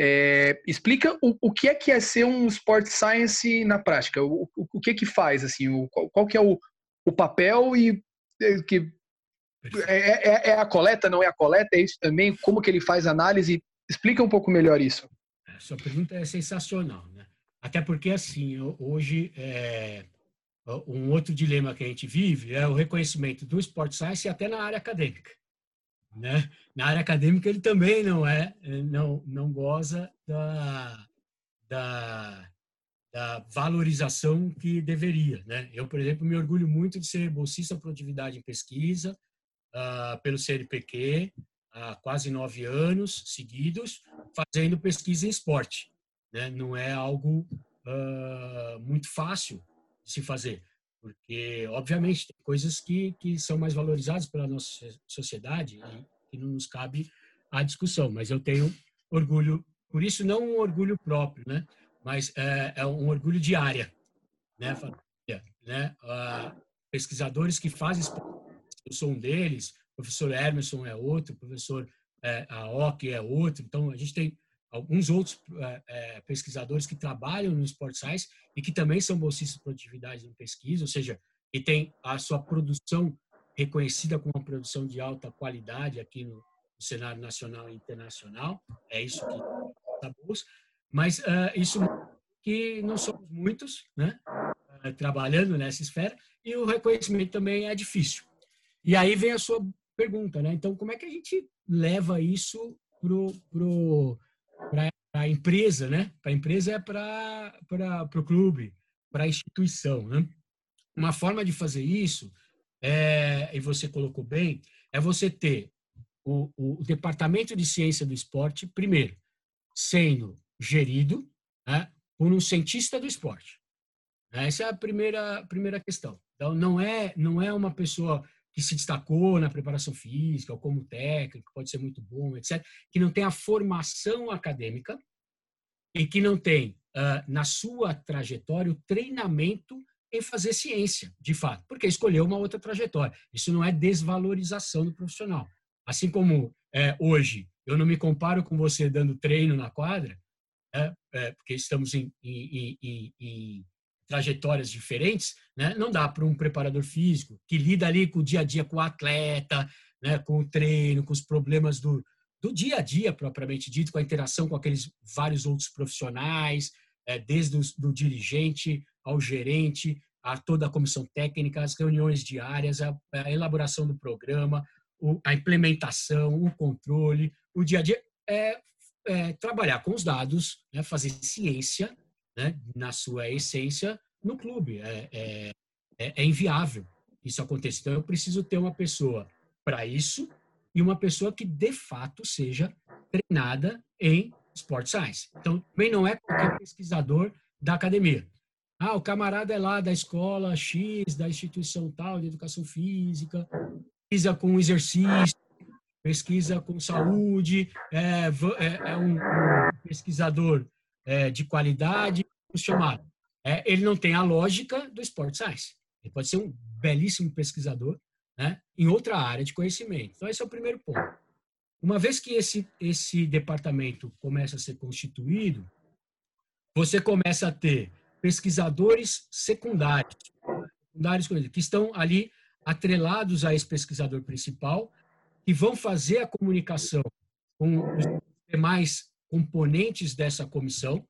É, explica o, o, que é que é ser um sport science na prática, o, o, o que é que faz, assim, o, qual, qual que é o, o papel e é, que é, é, é, é, a coleta, não é a coleta? É isso também? Como que ele faz análise? Explica um pouco melhor isso. A sua pergunta é sensacional, né? Até porque, assim, hoje, é, um outro dilema que a gente vive é o reconhecimento do Sport Science até na área acadêmica. Né? Na área acadêmica, ele também não é, não, não goza da, da, da valorização que deveria. Né? Eu, por exemplo, me orgulho muito de ser bolsista produtividade em pesquisa, uh, pelo CNPq há quase nove anos seguidos, fazendo pesquisa em esporte. Né? Não é algo uh, muito fácil de se fazer, porque, obviamente, tem coisas que, que são mais valorizadas pela nossa sociedade e que não nos cabe a discussão, mas eu tenho orgulho, por isso não um orgulho próprio, né? mas é, é um orgulho de área, né? né? Uh, pesquisadores que fazem eu sou um deles, o professor Emerson é outro, o professor é, Aoki é outro. Então, a gente tem alguns outros é, é, pesquisadores que trabalham no Sport Science e que também são bolsistas de produtividade em pesquisa, ou seja, e tem a sua produção reconhecida como uma produção de alta qualidade aqui no, no cenário nacional e internacional. É isso que está bolsa. Mas uh, isso que não somos muitos, né, uh, trabalhando nessa esfera e o reconhecimento também é difícil. E aí vem a sua pergunta, né? Então, como é que a gente leva isso pro, pro, para a empresa, né? Para a empresa é para o clube, para a instituição, né? Uma forma de fazer isso, é, e você colocou bem, é você ter o, o, departamento de ciência do esporte, primeiro, sendo gerido né, por um cientista do esporte. Essa é a primeira, primeira questão. Então, não é, não é uma pessoa que se destacou na preparação física ou como técnico, pode ser muito bom, etc., que não tem a formação acadêmica e que não tem, uh, na sua trajetória, o treinamento em fazer ciência, de fato, porque escolheu uma outra trajetória. Isso não é desvalorização do profissional. Assim como é, hoje eu não me comparo com você dando treino na quadra, é, é, porque estamos em, em, em, trajetórias diferentes, né? não dá para um preparador físico que lida ali com o dia a dia com o atleta, né? com o treino, com os problemas do, do dia a dia propriamente dito, com a interação com aqueles vários outros profissionais, é, desde o do dirigente ao gerente, a toda a comissão técnica, as reuniões diárias, a, a elaboração do programa, o, a implementação, o controle, o dia a dia, é, é trabalhar com os dados, né, fazer ciência né, na sua essência no clube. É, é, é, é inviável isso acontecer. Então, eu preciso ter uma pessoa para isso e uma pessoa que, de fato, seja treinada em Sport Science. Então, também não é qualquer pesquisador da academia. Ah, o camarada é lá da escola X, da instituição tal, de educação física, pesquisa com exercício, pesquisa com saúde, é, é, é um, um, pesquisador é, de qualidade, chamado. É, ele não tem a lógica do Sport Science. Ele pode ser um belíssimo pesquisador né, em outra área de conhecimento. Então, esse é o primeiro ponto. Uma vez que esse, esse departamento começa a ser constituído, você começa a ter pesquisadores secundários, secundários que estão ali atrelados a esse pesquisador principal, que vão fazer a comunicação com os demais componentes dessa comissão,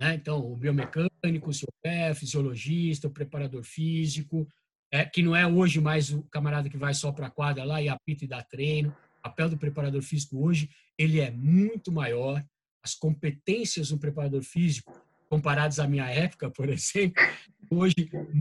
né? então o biomecânico, o COPE, fisiologista, o preparador físico, é, que não é hoje mais o camarada que vai só para a quadra lá e apita e dá treino. O papel do preparador físico hoje ele é muito maior. As competências do preparador físico comparados à minha época, por exemplo, hoje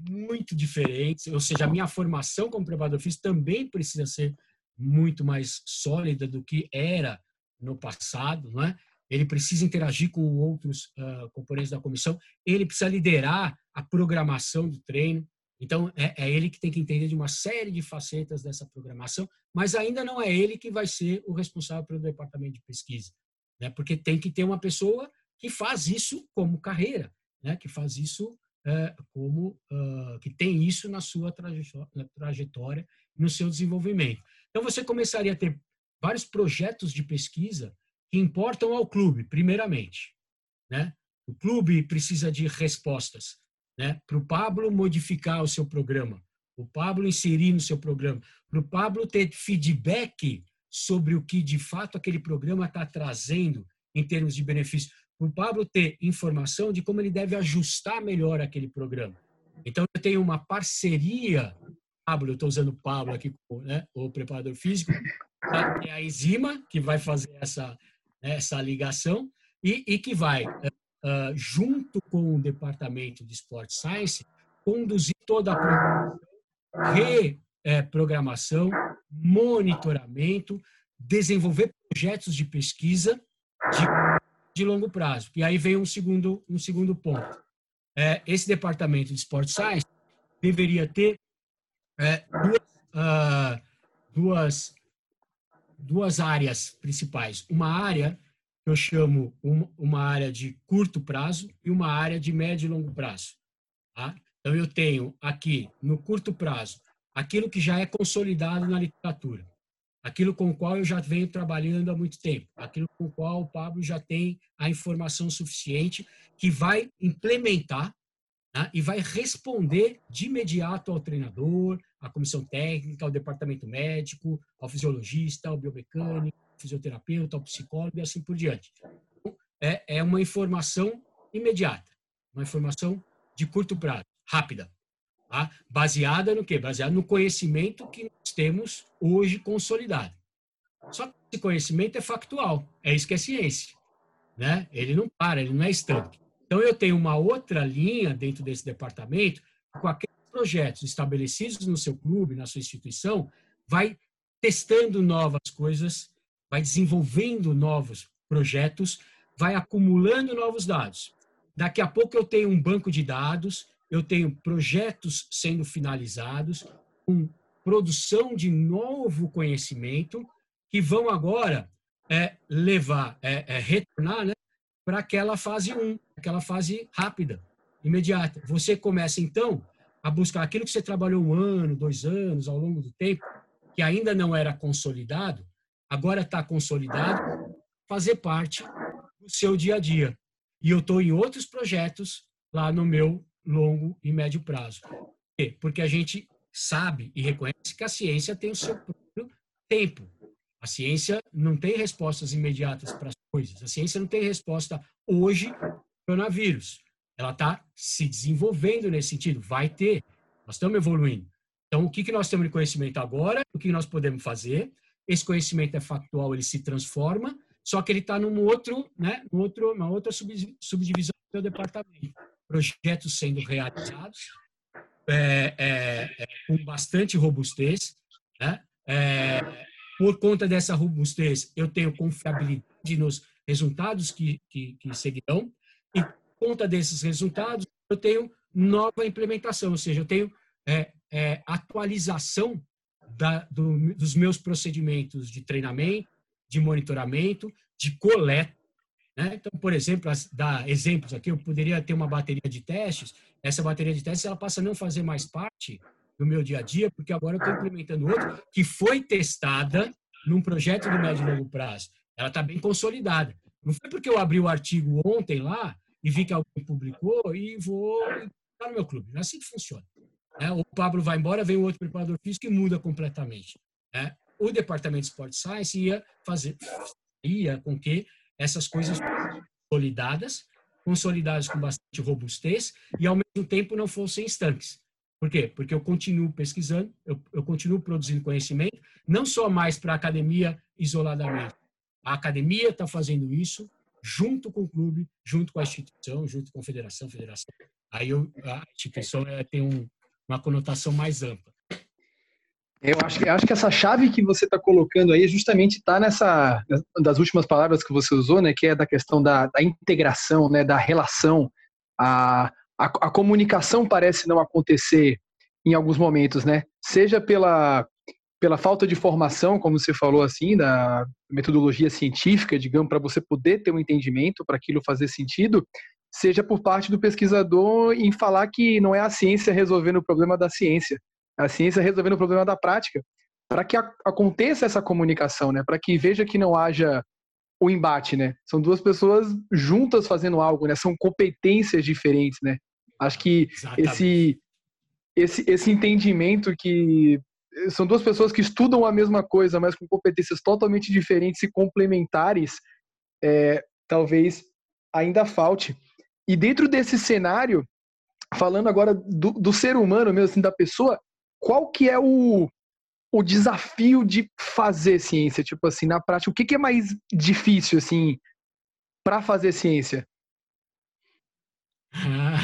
muito diferentes. Ou seja, a minha formação como preparador físico também precisa ser muito mais sólida do que era no passado, não é? Ele precisa interagir com outros uh, componentes da comissão. Ele precisa liderar a programação do treino. Então, é, é, ele que tem que entender de uma série de facetas dessa programação, mas ainda não é ele que vai ser o responsável pelo departamento de pesquisa, né? porque tem que ter uma pessoa que faz isso como carreira, né? que faz isso é, como uh, que tem isso na sua trajetória, trajetória, no seu desenvolvimento. Então você começaria a ter vários projetos de pesquisa que importam ao clube, primeiramente, né? O clube precisa de respostas, né? Para o Pablo modificar o seu programa, o Pablo inserir no seu programa, para o Pablo ter feedback sobre o que de fato aquele programa está trazendo em termos de benefício para o Pablo ter informação de como ele deve ajustar melhor aquele programa. Então, eu tenho uma parceria, Pablo, eu estou usando Pablo aqui, né, o preparador físico, tá? é a enzima que vai fazer essa, essa ligação e, e que vai, uh, junto com o departamento de Sport Science, conduzir toda a reprogramação, monitoramento, desenvolver projetos de pesquisa de de longo prazo. E aí vem um segundo, um segundo ponto. É, esse departamento de Sport Science deveria ter é, duas, uh, duas, duas áreas principais. Uma área que eu chamo uma, área de curto prazo e uma área de médio e longo prazo. Tá? Então, eu tenho aqui, no curto prazo, aquilo que já é consolidado na literatura aquilo com o qual eu já venho trabalhando há muito tempo, aquilo com o qual o Pablo já tem a informação suficiente que vai implementar né, e vai responder de imediato ao treinador, à comissão técnica, ao departamento médico, ao fisiologista, ao biomecânico, ao fisioterapeuta, ao psicólogo e assim por diante. Então, é, é uma informação imediata, uma informação de curto prazo, rápida. Tá? Baseada no quê? Baseada no conhecimento que nós temos hoje consolidado. Só que esse conhecimento é factual, é isso que é ciência. Né? Ele não para, ele não é estanque. Então, eu tenho uma outra linha dentro desse departamento, com aqueles projetos estabelecidos no seu clube, na sua instituição, vai testando novas coisas, vai desenvolvendo novos projetos, vai acumulando novos dados. Daqui a pouco eu tenho um banco de dados, eu tenho projetos sendo finalizados, com produção de novo conhecimento, que vão agora é, levar, é, é, retornar né, para aquela fase 1, aquela fase rápida, imediata. Você começa, então, a buscar aquilo que você trabalhou um ano, dois anos, ao longo do tempo, que ainda não era consolidado, agora está consolidado, fazer parte do seu dia a dia. E eu estou em outros projetos lá no meu longo e médio prazo. Por quê? Porque a gente sabe e reconhece que a ciência tem o seu próprio tempo. A ciência não tem respostas imediatas para as coisas. A ciência não tem resposta hoje coronavírus. ela está se desenvolvendo nesse sentido. Vai ter, nós estamos evoluindo. Então, o que, que nós temos de conhecimento agora? O que nós podemos fazer? Esse conhecimento é factual, ele se transforma, só que ele está num outro, né, num outro, uma outra subdivisão do departamento. Projetos sendo realizados é, é, é, com bastante robustez, né? É, por conta dessa robustez, eu tenho confiabilidade nos resultados que, que, que seguirão, e por conta desses resultados, eu tenho nova implementação, ou seja, eu tenho é, é, atualização da, do, dos meus procedimentos de treinamento, de monitoramento, de coleta. Né? Então, por exemplo, dar exemplos aqui, eu poderia ter uma bateria de testes, essa bateria de testes ela passa a não fazer mais parte do meu dia a dia, porque agora eu estou implementando outra que foi testada num projeto de médio e longo prazo. Ela está bem consolidada. Não foi porque eu abri o artigo ontem lá e vi que alguém publicou e vou estar no meu clube. Não é assim que funciona. Né? O Pablo vai embora, vem outro preparador físico e muda completamente. Né? O departamento de Sport Science ia fazer, ia com que essas coisas consolidadas, consolidadas com bastante robustez e ao mesmo tempo não fossem estanques. Por quê? Porque eu continuo pesquisando, eu, eu continuo produzindo conhecimento, não só mais para a academia isoladamente. A academia está fazendo isso junto com o clube, junto com a instituição, junto com a federação, federação. Aí eu, a instituição é, tem um, uma conotação mais ampla. Eu acho, acho que essa chave que você está colocando aí justamente está nessa das últimas palavras que você usou, né, que é da questão da, da integração, né, da relação, a, a, a comunicação parece não acontecer em alguns momentos, né? Seja pela, pela falta de formação, como você falou assim, da metodologia científica, digamos, para você poder ter um entendimento, para aquilo fazer sentido, seja por parte do pesquisador em falar que não é a ciência resolvendo o problema da ciência, é a ciência resolvendo o problema da prática, para que a, aconteça essa comunicação, né? Para que veja que não haja o embate, né? São duas pessoas juntas fazendo algo, né? São competências diferentes, né? Acho que esse, esse, esse entendimento que são duas pessoas que estudam a mesma coisa, mas com competências totalmente diferentes e complementares, é, talvez ainda falte. E dentro desse cenário, falando agora do, do ser humano mesmo, assim, da pessoa, qual que é o, o desafio de fazer ciência? Tipo assim, na prática, o que, que é mais difícil, assim, para fazer ciência? Ah,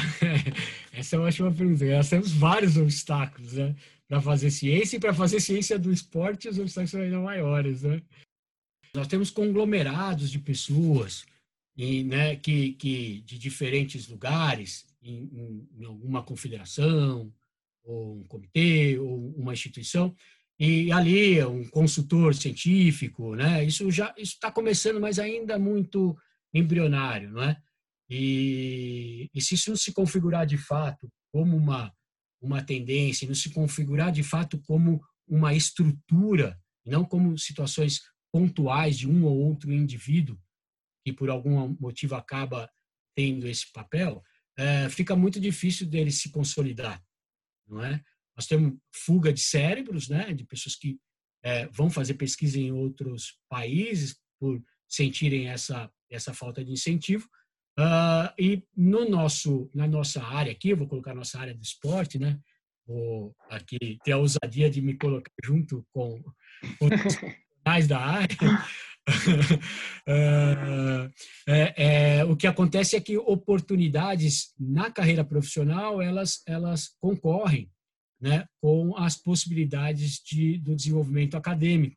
essa é uma ótima pergunta. Nós temos vários obstáculos né, para fazer ciência, e para fazer ciência do esporte, os obstáculos são ainda maiores. Né? Nós temos conglomerados de pessoas e, né, que, que de diferentes lugares, em, em, alguma confederação, ou um comitê, ou uma instituição, e ali um consultor científico, né? Isso já está começando, mas ainda muito embrionário, não é? E, e se isso se configurar de fato como uma, uma tendência, não se configurar de fato como uma estrutura, não como situações pontuais de um ou outro indivíduo que por algum motivo acaba tendo esse papel, é, fica muito difícil dele se consolidar, não é? Nós temos fuga de cérebros, né, de pessoas que é, vão fazer pesquisa em outros países por sentirem essa essa falta de incentivo, Uh, e no nosso, na nossa área aqui, vou colocar nossa área do esporte, né? Vou aqui ter a ousadia de me colocar junto com os mais da área. uh, é, é, o que acontece é que oportunidades na carreira profissional elas elas concorrem né com as possibilidades de do desenvolvimento acadêmico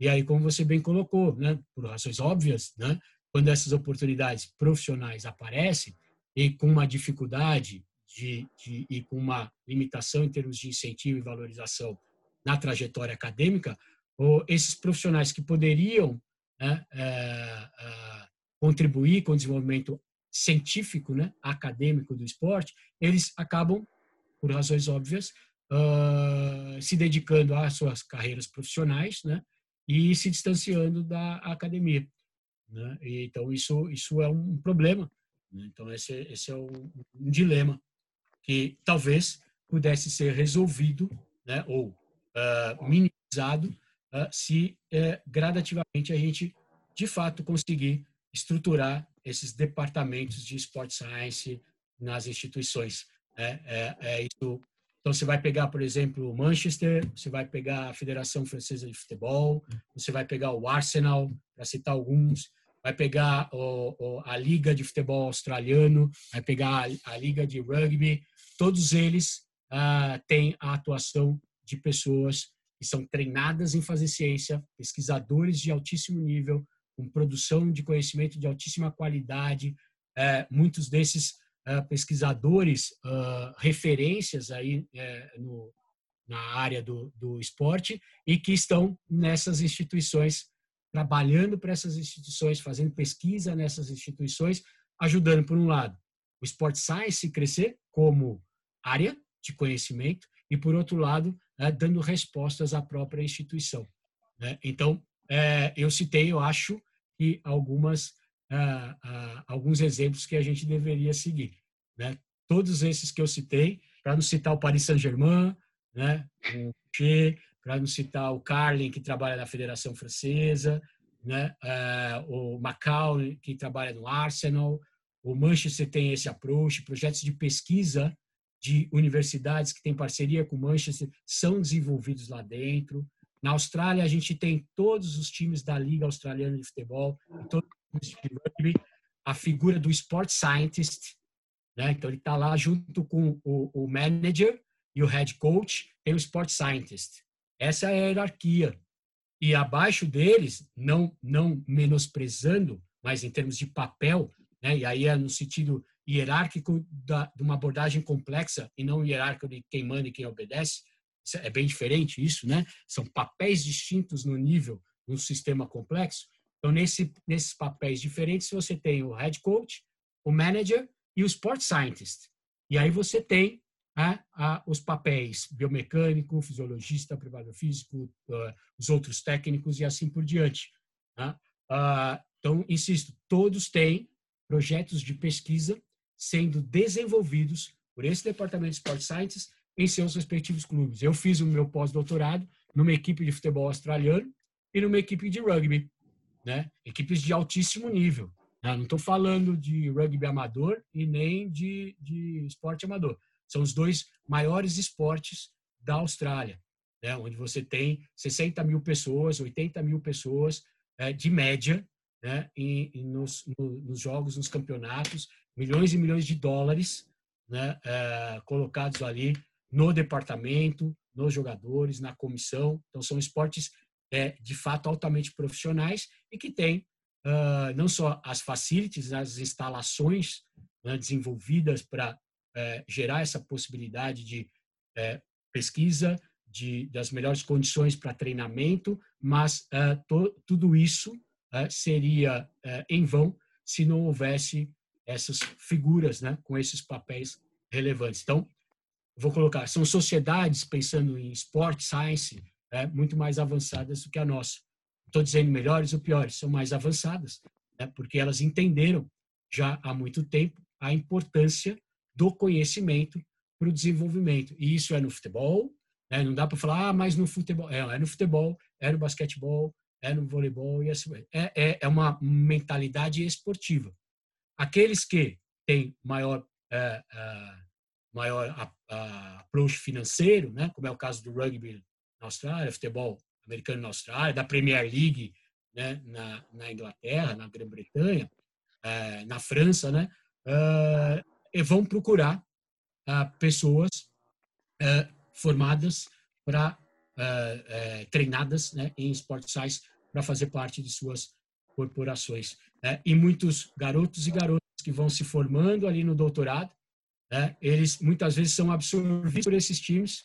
e aí como você bem colocou né por razões óbvias né quando essas oportunidades profissionais aparecem e com uma dificuldade de, de, e com uma limitação em termos de incentivo e valorização na trajetória acadêmica, ou esses profissionais que poderiam né, é, é, contribuir com o desenvolvimento científico, né, acadêmico do esporte, eles acabam, por razões óbvias, uh, se dedicando às suas carreiras profissionais né, e se distanciando da academia. Né? E, então, isso, isso é um problema. Né? Então, esse, esse é um, um, dilema que talvez pudesse ser resolvido né? ou uh, minimizado uh, se uh, gradativamente a gente, de fato, conseguir estruturar esses departamentos de Sport Science nas instituições. É, é, é isso. Então, você vai pegar, por exemplo, o Manchester, você vai pegar a Federação Francesa de Futebol, você vai pegar o Arsenal, para citar alguns, vai pegar o, a Liga de Futebol Australiano, vai pegar a, Liga de Rugby, todos eles ah, têm a atuação de pessoas que são treinadas em fazer ciência, pesquisadores de altíssimo nível, com produção de conhecimento de altíssima qualidade. É, muitos desses pesquisadores, uh, referências aí é, no, na área do, do esporte e que estão nessas instituições, trabalhando para essas instituições, fazendo pesquisa nessas instituições, ajudando, por um lado, o Sport Science crescer como área de conhecimento e, por outro lado, é, dando respostas à própria instituição. Né? Então, é, eu citei, eu acho, que algumas ah, ah, alguns exemplos que a gente deveria seguir. Né? Todos esses que eu citei, para não citar o Paris Saint-Germain, né? o para não citar o Carlin, que trabalha na Federação Francesa, né? Ah, o Macau, que trabalha no Arsenal, o Manchester tem esse approach, projetos de pesquisa de universidades que têm parceria com o Manchester são desenvolvidos lá dentro. Na Austrália, a gente tem todos os times da Liga Australiana de Futebol, todos de rugby, a figura do Sport Scientist, né? então ele está lá junto com o, o, manager e o head coach, tem o Sport Scientist. Essa é a hierarquia. E abaixo deles, não, não menosprezando, mas em termos de papel, né? e aí é no sentido hierárquico da, de uma abordagem complexa e não hierárquico de quem manda e quem obedece, é bem diferente isso, né? São papéis distintos no nível do sistema complexo. Então, nesse, nesses papéis diferentes, você tem o head coach, o manager e o sport scientist. E aí você tem né, os papéis biomecânico, fisiologista, preparador físico, uh, os outros técnicos e assim por diante. Né? Uh, então, insisto, todos têm projetos de pesquisa sendo desenvolvidos por esse departamento de Sport Science em seus respectivos clubes. Eu fiz o meu pós-doutorado numa equipe de futebol australiano e numa equipe de rugby, né? Equipes de altíssimo nível. Né? Não estou falando de rugby amador e nem de, de esporte amador. São os dois maiores esportes da Austrália, né? onde você tem 60 mil pessoas, 80 mil pessoas é, de média né? E, e nos, no, nos jogos, nos campeonatos, milhões e milhões de dólares né? É, colocados ali no departamento, nos jogadores, na comissão. Então, são esportes é, de fato altamente profissionais e que têm uh, não só as facilities, as instalações né, desenvolvidas para é, gerar essa possibilidade de é, pesquisa, de, das melhores condições para treinamento, mas uh, to, tudo isso uh, seria em vão se não houvesse essas figuras né, com esses papéis relevantes. Então, vou colocar, são sociedades pensando em sport science é, muito mais avançadas do que a nossa. Estou dizendo melhores ou piores, são mais avançadas, né, porque elas entenderam já há muito tempo a importância do conhecimento para o desenvolvimento. E isso é no futebol, né, não dá para falar, ah, mas no futebol. É, é no futebol, é no basquetebol, é no voleibol e assim. É, é, é uma mentalidade esportiva. Aqueles que têm maior é, é maior approach financeiro, né? como é o caso do rugby na Austrália, futebol americano na Austrália, da Premier League né? na, na Inglaterra, na Grã-Bretanha, é, na França, né? É, e vão procurar é, pessoas é, formadas para é, treinadas né? em Sport Science para fazer parte de suas corporações. Né? E muitos garotos e garotas que vão se formando ali no doutorado né? Eles muitas vezes são absorvidos por esses times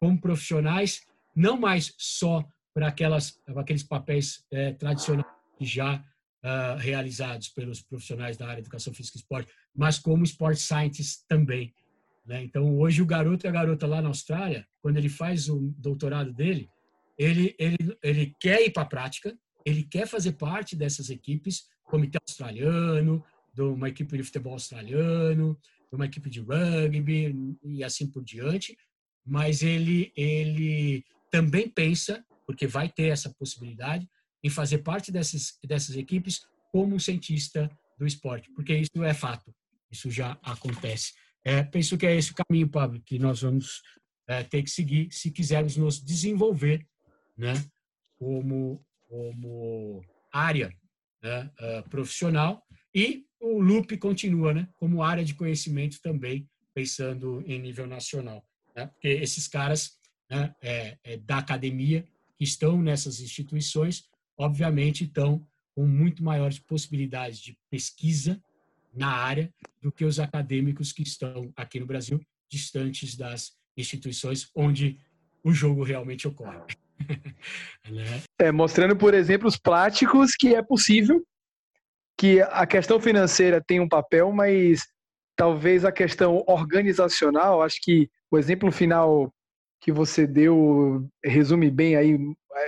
como profissionais, não mais só para aquelas aqueles papéis é, tradicionais já uh, realizados pelos profissionais da área de educação física e esporte, mas como sport scientists também. Né? Então, hoje o garoto e a garota lá na Austrália, quando ele faz o doutorado dele, ele, ele, ele quer ir para a prática, ele quer fazer parte dessas equipes, comitê australiano, de uma equipe de futebol australiano, uma equipe de rugby e assim por diante, mas ele, ele também pensa, porque vai ter essa possibilidade, em fazer parte dessas, dessas equipes como um cientista do esporte, porque isso é fato. isso já acontece. É, penso que é esse o caminho, Pablo, que nós vamos é, ter que seguir se quisermos nos desenvolver né, como, como área né, uh, profissional e o loop continua né, como área de conhecimento também, pensando em nível nacional. Né, porque esses caras né, é, é, da academia que estão nessas instituições, obviamente, estão com muito maiores possibilidades de pesquisa na área do que os acadêmicos que estão aqui no Brasil, distantes das instituições onde o jogo realmente ocorre. né? é, mostrando, por exemplo, os práticos que é possível, que a questão financeira tem um papel, mas talvez a questão organizacional, acho que o exemplo final que você deu resume bem aí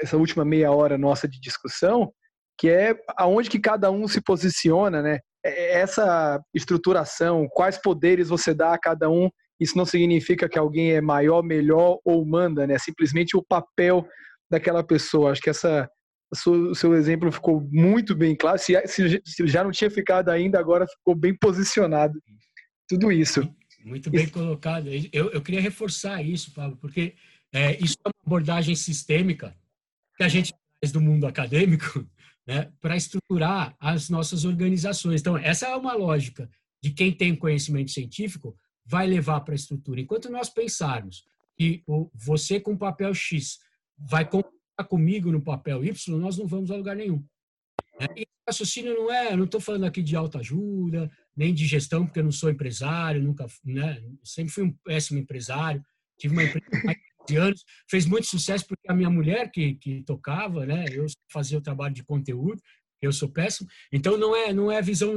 essa última meia hora nossa de discussão, que é aonde que cada um se posiciona, né? É, é essa estruturação, quais poderes você dá a cada um, isso não significa que alguém é maior, melhor ou manda, né? Simplesmente o papel daquela pessoa. Acho que essa o seu exemplo ficou muito bem claro. Se, se, se já não tinha ficado ainda, agora ficou bem posicionado. Tudo isso. Muito bem colocado. Eu, eu queria reforçar isso, Pablo, porque é, isso é uma abordagem sistêmica que a gente faz do mundo acadêmico né, para estruturar as nossas organizações. Então, essa é uma lógica de quem tem conhecimento científico vai levar para a estrutura. Enquanto nós pensarmos que você com papel X vai contar comigo no papel Y, nós não vamos a lugar nenhum. É, e raciocínio não é, não estou falando aqui de autoajuda, nem de gestão, porque eu não sou empresário, nunca, né, sempre fui um péssimo empresário, tive uma empresa de anos, fez muito sucesso porque a minha mulher que, que tocava, né, eu fazia o trabalho de conteúdo, eu sou péssimo, então não é não é visão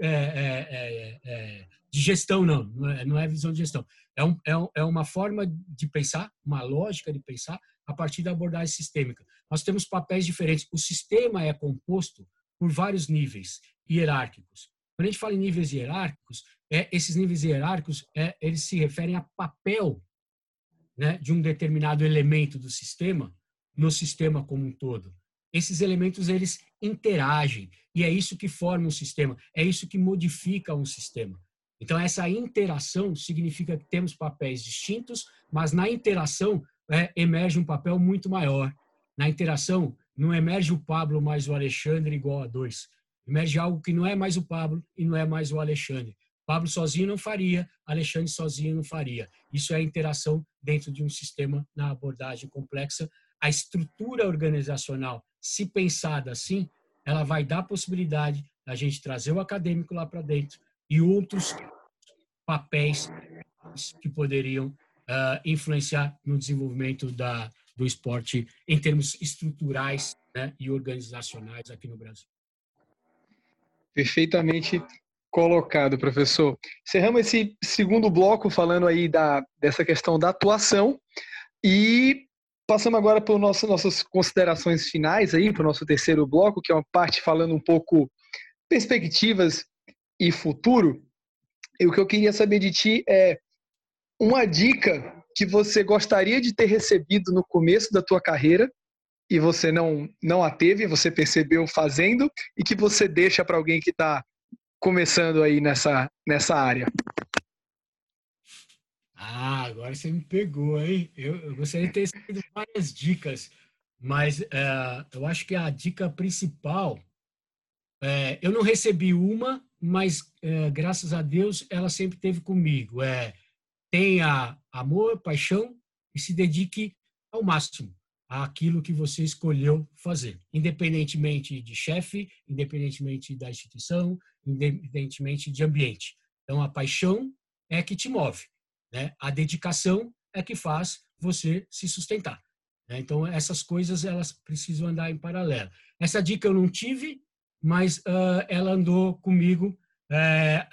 é, é, é, é de gestão não, não é, não é visão de gestão, é, um, é, é uma forma de pensar, uma lógica de pensar a partir da abordagem sistêmica. Nós temos papéis diferentes. O sistema é composto por vários níveis hierárquicos. Quando a gente fala em níveis hierárquicos, é, esses níveis hierárquicos é, eles se referem a papel né, de um determinado elemento do sistema no sistema como um todo. Esses elementos eles interagem e é isso que forma um sistema, é isso que modifica um sistema. Então essa interação significa que temos papéis distintos, mas na interação é, emerge um papel muito maior. Na interação, não emerge o Pablo mais o Alexandre igual a dois. Emerge algo que não é mais o Pablo e não é mais o Alexandre. Pablo sozinho não faria, Alexandre sozinho não faria. Isso é a interação dentro de um sistema na abordagem complexa. A estrutura organizacional, se pensada assim, ela vai dar a possibilidade da gente trazer o acadêmico lá para dentro e outros papéis que poderiam uh, influenciar no desenvolvimento da, do esporte em termos estruturais né, e organizacionais aqui no Brasil. Perfeitamente colocado, professor. Encerramos esse segundo bloco falando aí da, dessa questão da atuação e passamos agora para nosso, nossas considerações finais aí, para o nosso terceiro bloco, que é uma parte falando um pouco perspectivas e futuro. E o que eu queria saber de ti é uma dica que você gostaria de ter recebido no começo da tua carreira e você não não a teve, você percebeu fazendo e que você deixa para alguém que está começando aí nessa nessa área? Ah, agora você me pegou, hein? Eu, eu gostaria de ter recebido várias dicas, mas é, eu acho que a dica principal, é, eu não recebi uma, mas é, graças a Deus ela sempre teve comigo. É tenha amor, paixão e se dedique ao máximo àquilo que você escolheu fazer, independentemente de chefe, independentemente da instituição, independentemente de ambiente. Então, a paixão é que te move, né? A dedicação é que faz você se sustentar. Né? Então, essas coisas elas precisam andar em paralelo. Essa dica eu não tive, mas uh, ela andou comigo é,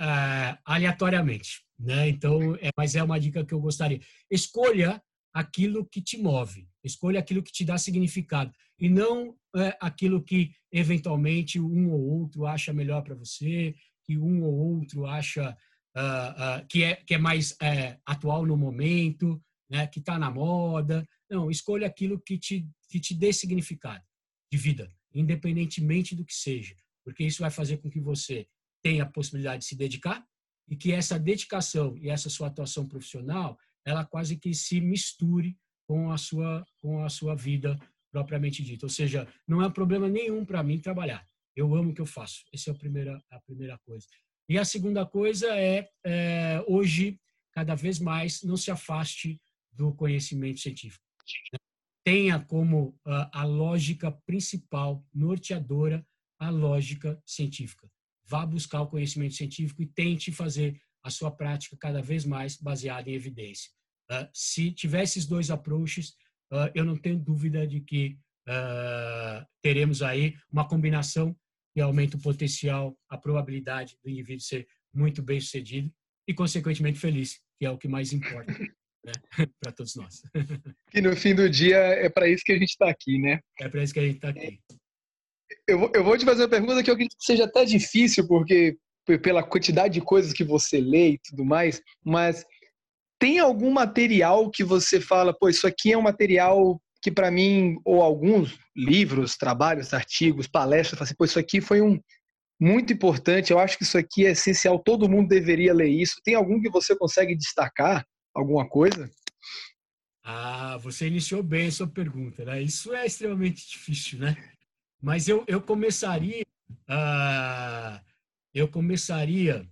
aleatoriamente. Né? Então, é, mas é uma dica que eu gostaria. Escolha aquilo que te move, escolha aquilo que te dá significado e não é, aquilo que eventualmente um ou outro acha melhor para você, que um ou outro acha uh, uh, que, é, que é mais é, atual no momento, né? que está na moda. Não, escolha aquilo que te, que te dê significado de vida, independentemente do que seja, porque isso vai fazer com que você tem a possibilidade de se dedicar e que essa dedicação e essa sua atuação profissional, ela quase que se misture com a sua com a sua vida propriamente dita. Ou seja, não é problema nenhum para mim trabalhar. Eu amo o que eu faço. Essa é a primeira a primeira coisa. E a segunda coisa é, é hoje cada vez mais não se afaste do conhecimento científico. Tenha como uh, a lógica principal norteadora a lógica científica. Vá buscar o conhecimento científico e tente fazer a sua prática cada vez mais baseada em evidência. Uh, se tiver esses dois approaches, uh, eu não tenho dúvida de que teremos aí uma combinação que aumenta o potencial, a probabilidade do indivíduo ser muito bem sucedido e, consequentemente, feliz que é o que mais importa né? para todos nós. E no fim do dia é para isso que a gente está aqui, né? É para isso que a gente está aqui. Eu vou, eu vou te fazer uma pergunta que eu acredito que seja até difícil, porque pela quantidade de coisas que você lê e tudo mais, mas tem algum material que você fala, pô, isso aqui é um material que para mim, ou alguns livros, trabalhos, artigos, palestras, assim, pô, isso aqui foi um, muito importante. Eu acho que isso aqui é essencial, todo mundo deveria ler isso. Tem algum que você consegue destacar? Alguma coisa? Ah, você iniciou bem a sua pergunta, né? Isso é extremamente difícil, né? Mas eu, eu começaria, uh, eu começaria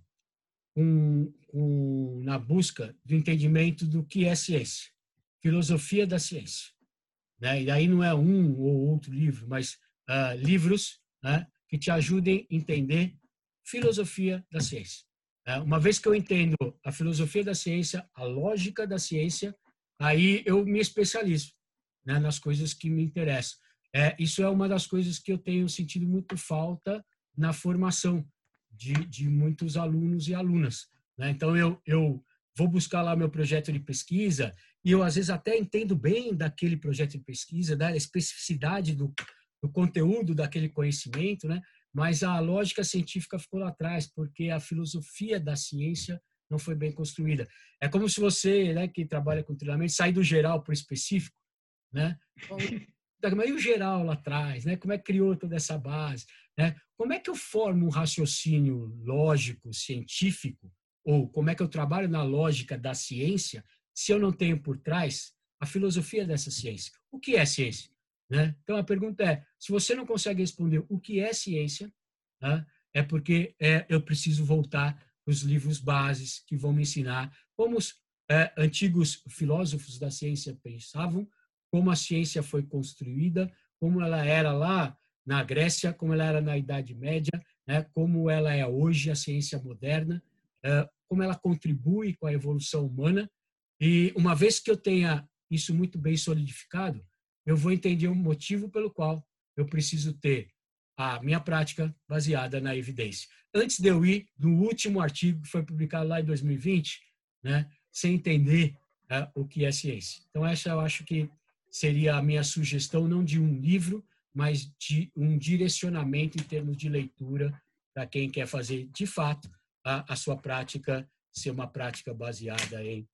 com, com, na busca do entendimento do que é ciência, filosofia da ciência, né? E aí não é um ou outro livro, mas uh, livros, né? que te ajudem a entender filosofia da ciência. É, uma vez que eu entendo a filosofia da ciência, a lógica da ciência, aí eu me especializo né, nas coisas que me interessam. É, isso é uma das coisas que eu tenho sentido muito falta na formação de, de muitos alunos e alunas. Né? Então, eu, eu vou buscar lá meu projeto de pesquisa e eu, às vezes, até entendo bem daquele projeto de pesquisa, da especificidade do, do conteúdo daquele conhecimento, né? mas a lógica científica ficou lá atrás, porque a filosofia da ciência não foi bem construída. É como se você, né, que trabalha com treinamento, sair do geral para o específico, né? Mas e o geral lá atrás, né? Como é que criou toda essa base, né? Como é que eu formo um raciocínio lógico, científico, ou como é que eu trabalho na lógica da ciência, se eu não tenho por trás a filosofia dessa ciência? O que é ciência? Né? Então a pergunta é: se você não consegue responder o que é ciência, né, é porque é, eu preciso voltar os livros bases que vão me ensinar como os é, antigos filósofos da ciência pensavam, como a ciência foi construída, como ela era lá na Grécia, como ela era na Idade Média, né, como ela é hoje a ciência moderna, é, como ela contribui com a evolução humana. E uma vez que eu tenha isso muito bem solidificado, eu vou entender o motivo pelo qual eu preciso ter a minha prática baseada na evidência. Antes de eu ir no último artigo que foi publicado lá em 2020, né, sem entender é, o que é ciência. Então, essa eu acho que seria a minha sugestão, não de um livro, mas de um direcionamento em termos de leitura para quem quer fazer, de fato, a, a sua prática ser uma prática baseada em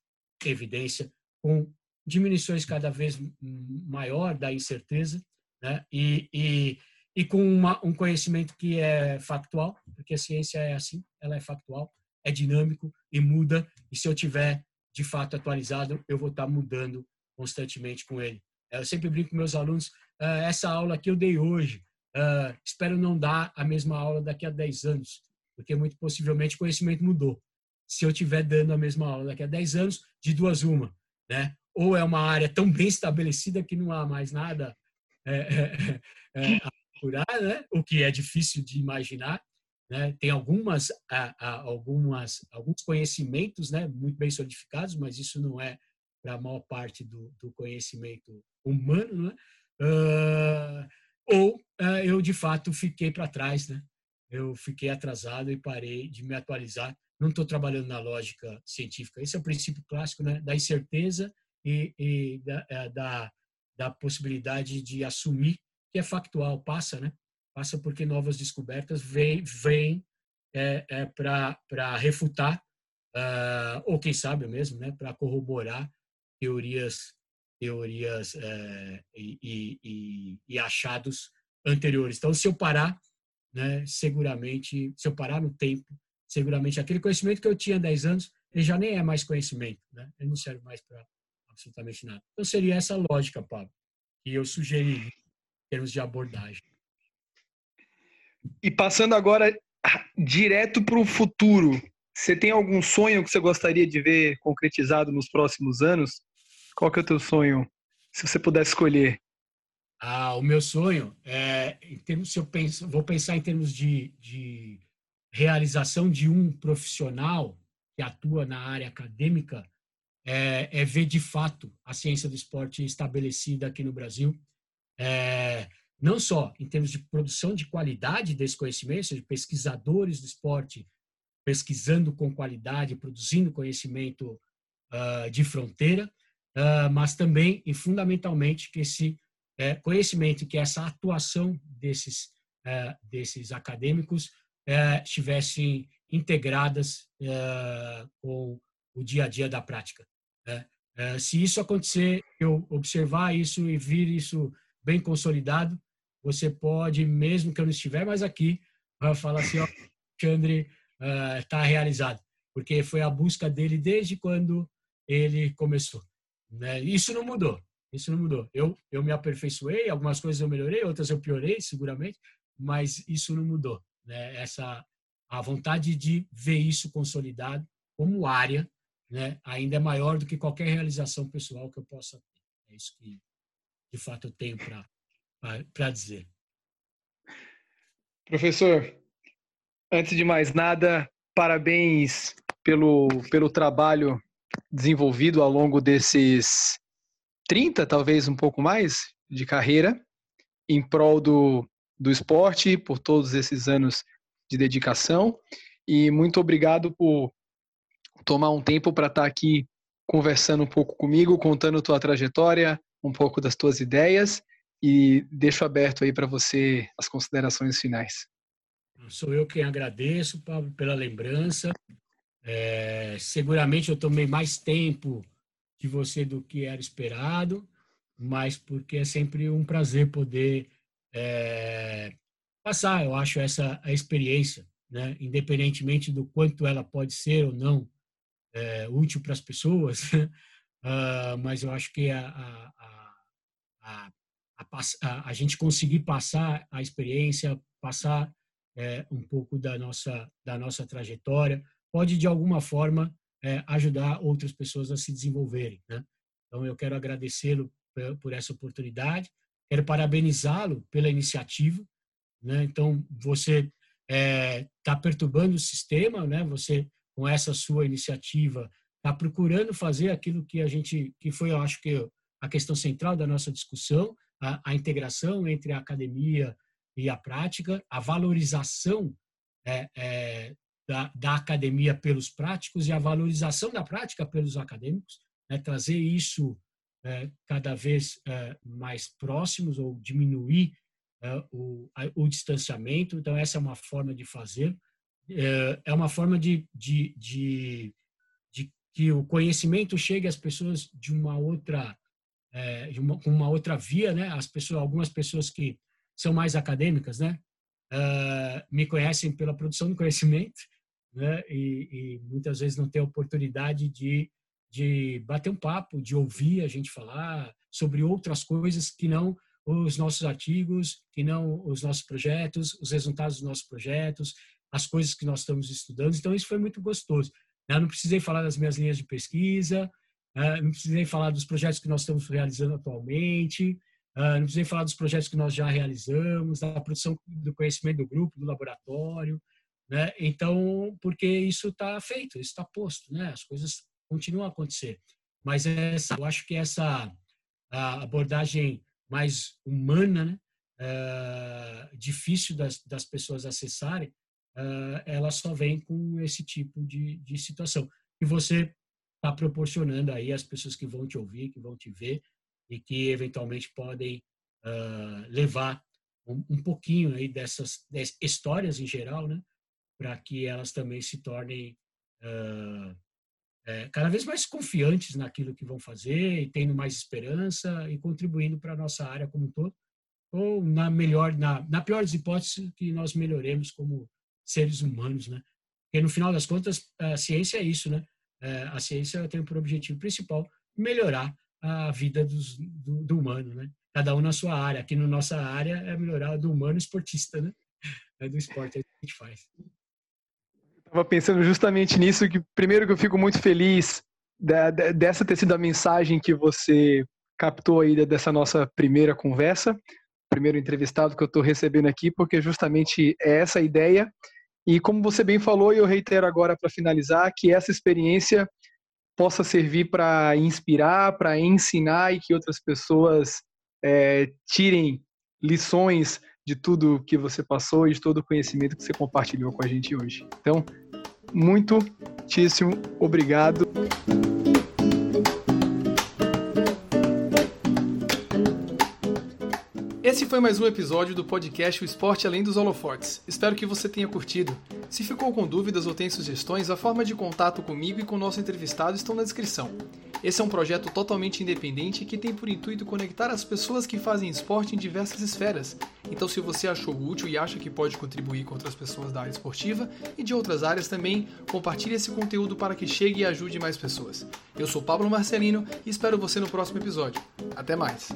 evidência, com diminuições cada vez maior da incerteza, né? e, e, e com uma, um conhecimento que é factual, porque a ciência é assim, ela é factual, é dinâmico e muda, e se eu tiver de fato atualizado, eu vou estar mudando constantemente com ele. Eu sempre brinco com meus alunos, ah, essa aula que eu dei hoje, ah, espero não dar a mesma aula daqui a 10 anos, porque muito possivelmente o conhecimento mudou. Se eu estiver dando a mesma aula daqui a 10 anos, de duas uma, né? ou é uma área tão bem estabelecida que não há mais nada é, é, é, a curar, né? o que é difícil de imaginar. Né? Tem algumas, algumas, alguns conhecimentos né? muito bem solidificados, mas isso não é para a maior parte do, do conhecimento humano. Né? Uh, ou uh, eu, de fato, fiquei para trás. Né? Eu fiquei atrasado e parei de me atualizar. Não estou trabalhando na lógica científica. Esse é o princípio clássico né? da incerteza e, e da, é, da, da, possibilidade de assumir que é factual, passa, né? Passa porque novas descobertas vêm vem, é, é para refutar, uh, ou quem sabe mesmo, né? Para corroborar teorias teorias é, e, e, e, achados anteriores. Então, se eu parar, né, seguramente, se eu parar no tempo, seguramente aquele conhecimento que eu tinha há 10 anos, ele já nem é mais conhecimento, né? Ele não serve mais para absolutamente nada. Então seria essa lógica, Pablo, que eu sugeri em termos de abordagem. E passando agora direto para o futuro, você tem algum sonho que você gostaria de ver concretizado nos próximos anos? Qual que é o teu sonho, se você pudesse escolher? Ah, o meu sonho é, em termos, se eu penso, vou pensar em termos de, de realização de um profissional que atua na área acadêmica, é, é, ver de fato a ciência do esporte estabelecida aqui no Brasil, é, não só em termos de produção de qualidade desse conhecimento, seja, pesquisadores do esporte pesquisando com qualidade, produzindo conhecimento uh, de fronteira, mas também e fundamentalmente que esse é, conhecimento, que essa atuação desses uh, desses acadêmicos estivessem integradas com o dia a dia da prática. Né? se isso acontecer, eu observar isso e vir isso bem consolidado, você pode, mesmo que eu não estiver mais aqui, falar assim, ó, Alexandre, está realizado, porque foi a busca dele desde quando ele começou. Né? Isso não mudou, isso não mudou. Eu, eu me aperfeiçoei, algumas coisas eu melhorei, outras eu piorei, seguramente, mas isso não mudou. Né? Essa a vontade de ver isso consolidado como área, né? ainda é maior do que qualquer realização pessoal que eu possa ter. É isso que, de fato, eu tenho para dizer. Professor, Antes de mais nada, parabéns pelo, pelo trabalho desenvolvido ao longo desses 30, talvez um pouco mais, de carreira, em prol do, do esporte, por todos esses anos de dedicação. E muito obrigado por tomar um tempo para estar aqui conversando um pouco comigo, contando tua trajetória, um pouco das tuas ideias e deixo aberto aí para você as considerações finais. Sou eu quem agradeço, Pablo, pela lembrança. É, seguramente eu tomei mais tempo de você do que era esperado, mas porque é sempre um prazer poder é, passar, eu acho, essa a experiência, né? independentemente do quanto ela pode ser ou não é, útil para as pessoas, uh, mas eu acho que a, a, a, a, a gente conseguir passar a experiência, passar é, um pouco da nossa, da nossa trajetória, pode de alguma forma é, ajudar outras pessoas a se desenvolverem. Né? Então, eu quero agradecê-lo por essa oportunidade, quero parabenizá-lo pela iniciativa. Né? Então, você está é, tá perturbando o sistema, né? você, com essa sua iniciativa, está procurando fazer aquilo que a gente, que foi, eu acho que a questão central da nossa discussão, a, a integração entre a academia e a prática, a valorização é, é, da, da, academia pelos práticos e a valorização da prática pelos acadêmicos, né, trazer isso é, cada vez é, mais próximos ou diminuir é, o, o, distanciamento. Então, essa é uma forma de fazer. É, é uma forma de, de, de, de, que o conhecimento chegue às pessoas de uma outra, de uma, uma outra via, né? As pessoas, algumas pessoas que são mais acadêmicas, né? Uh, me conhecem pela produção do conhecimento, né? E, e, muitas vezes não têm oportunidade de, de bater um papo, de ouvir a gente falar sobre outras coisas que não os nossos artigos, que não os nossos projetos, os resultados dos nossos projetos, as coisas que nós estamos estudando. Então, isso foi muito gostoso. Eu não precisei falar das minhas linhas de pesquisa, né? não precisei falar dos projetos que nós estamos realizando atualmente, Uh, não precisei falar dos projetos que nós já realizamos, da produção do conhecimento do grupo, do laboratório, né? Então, porque isso está feito, isso está posto, né? As coisas continuam a acontecer. Mas essa, eu acho que essa abordagem mais humana, né? Uh, difícil das, das pessoas acessarem, uh, ela só vem com esse tipo de, de situação. E você está proporcionando aí as pessoas que vão te ouvir, que vão te ver, e que eventualmente podem uh, levar um, um, pouquinho aí dessas, dessas, histórias em geral, né, para que elas também se tornem uh, é, cada vez mais confiantes naquilo que vão fazer e tendo mais esperança e contribuindo para a nossa área como um todo, ou na melhor, na, na pior das hipóteses, que nós melhoremos como seres humanos, né, Porque no final das contas, a ciência é isso, né? É, a ciência tem por objetivo principal melhorar a vida dos, do, do, humano, né? Cada um na sua área. Aqui na nossa área é melhorar do humano esportista, né? É do esporte é que a gente faz. Estava pensando justamente nisso, que primeiro que eu fico muito feliz da, dessa ter sido a mensagem que você captou aí dessa nossa primeira conversa, primeiro entrevistado que eu estou recebendo aqui, porque justamente é essa a ideia. E como você bem falou, e eu reitero agora para finalizar, que essa experiência possa servir para inspirar, para ensinar e que outras pessoas é, tirem lições de tudo que você passou e de todo o conhecimento que você compartilhou com a gente hoje. Então, muitíssimo obrigado. Esse foi mais um episódio do podcast O Esporte Além dos Holofortes. Espero que você tenha curtido. Se ficou com dúvidas ou tem sugestões, a forma de contato comigo e com o nosso entrevistado estão na descrição. Esse é um projeto totalmente independente que tem por intuito conectar as pessoas que fazem esporte em diversas esferas. Então, se você achou útil e acha que pode contribuir com outras pessoas da área esportiva e de outras áreas também, compartilhe esse conteúdo para que chegue e ajude mais pessoas. Eu sou Pablo Marcelino e espero você no próximo episódio. Até mais!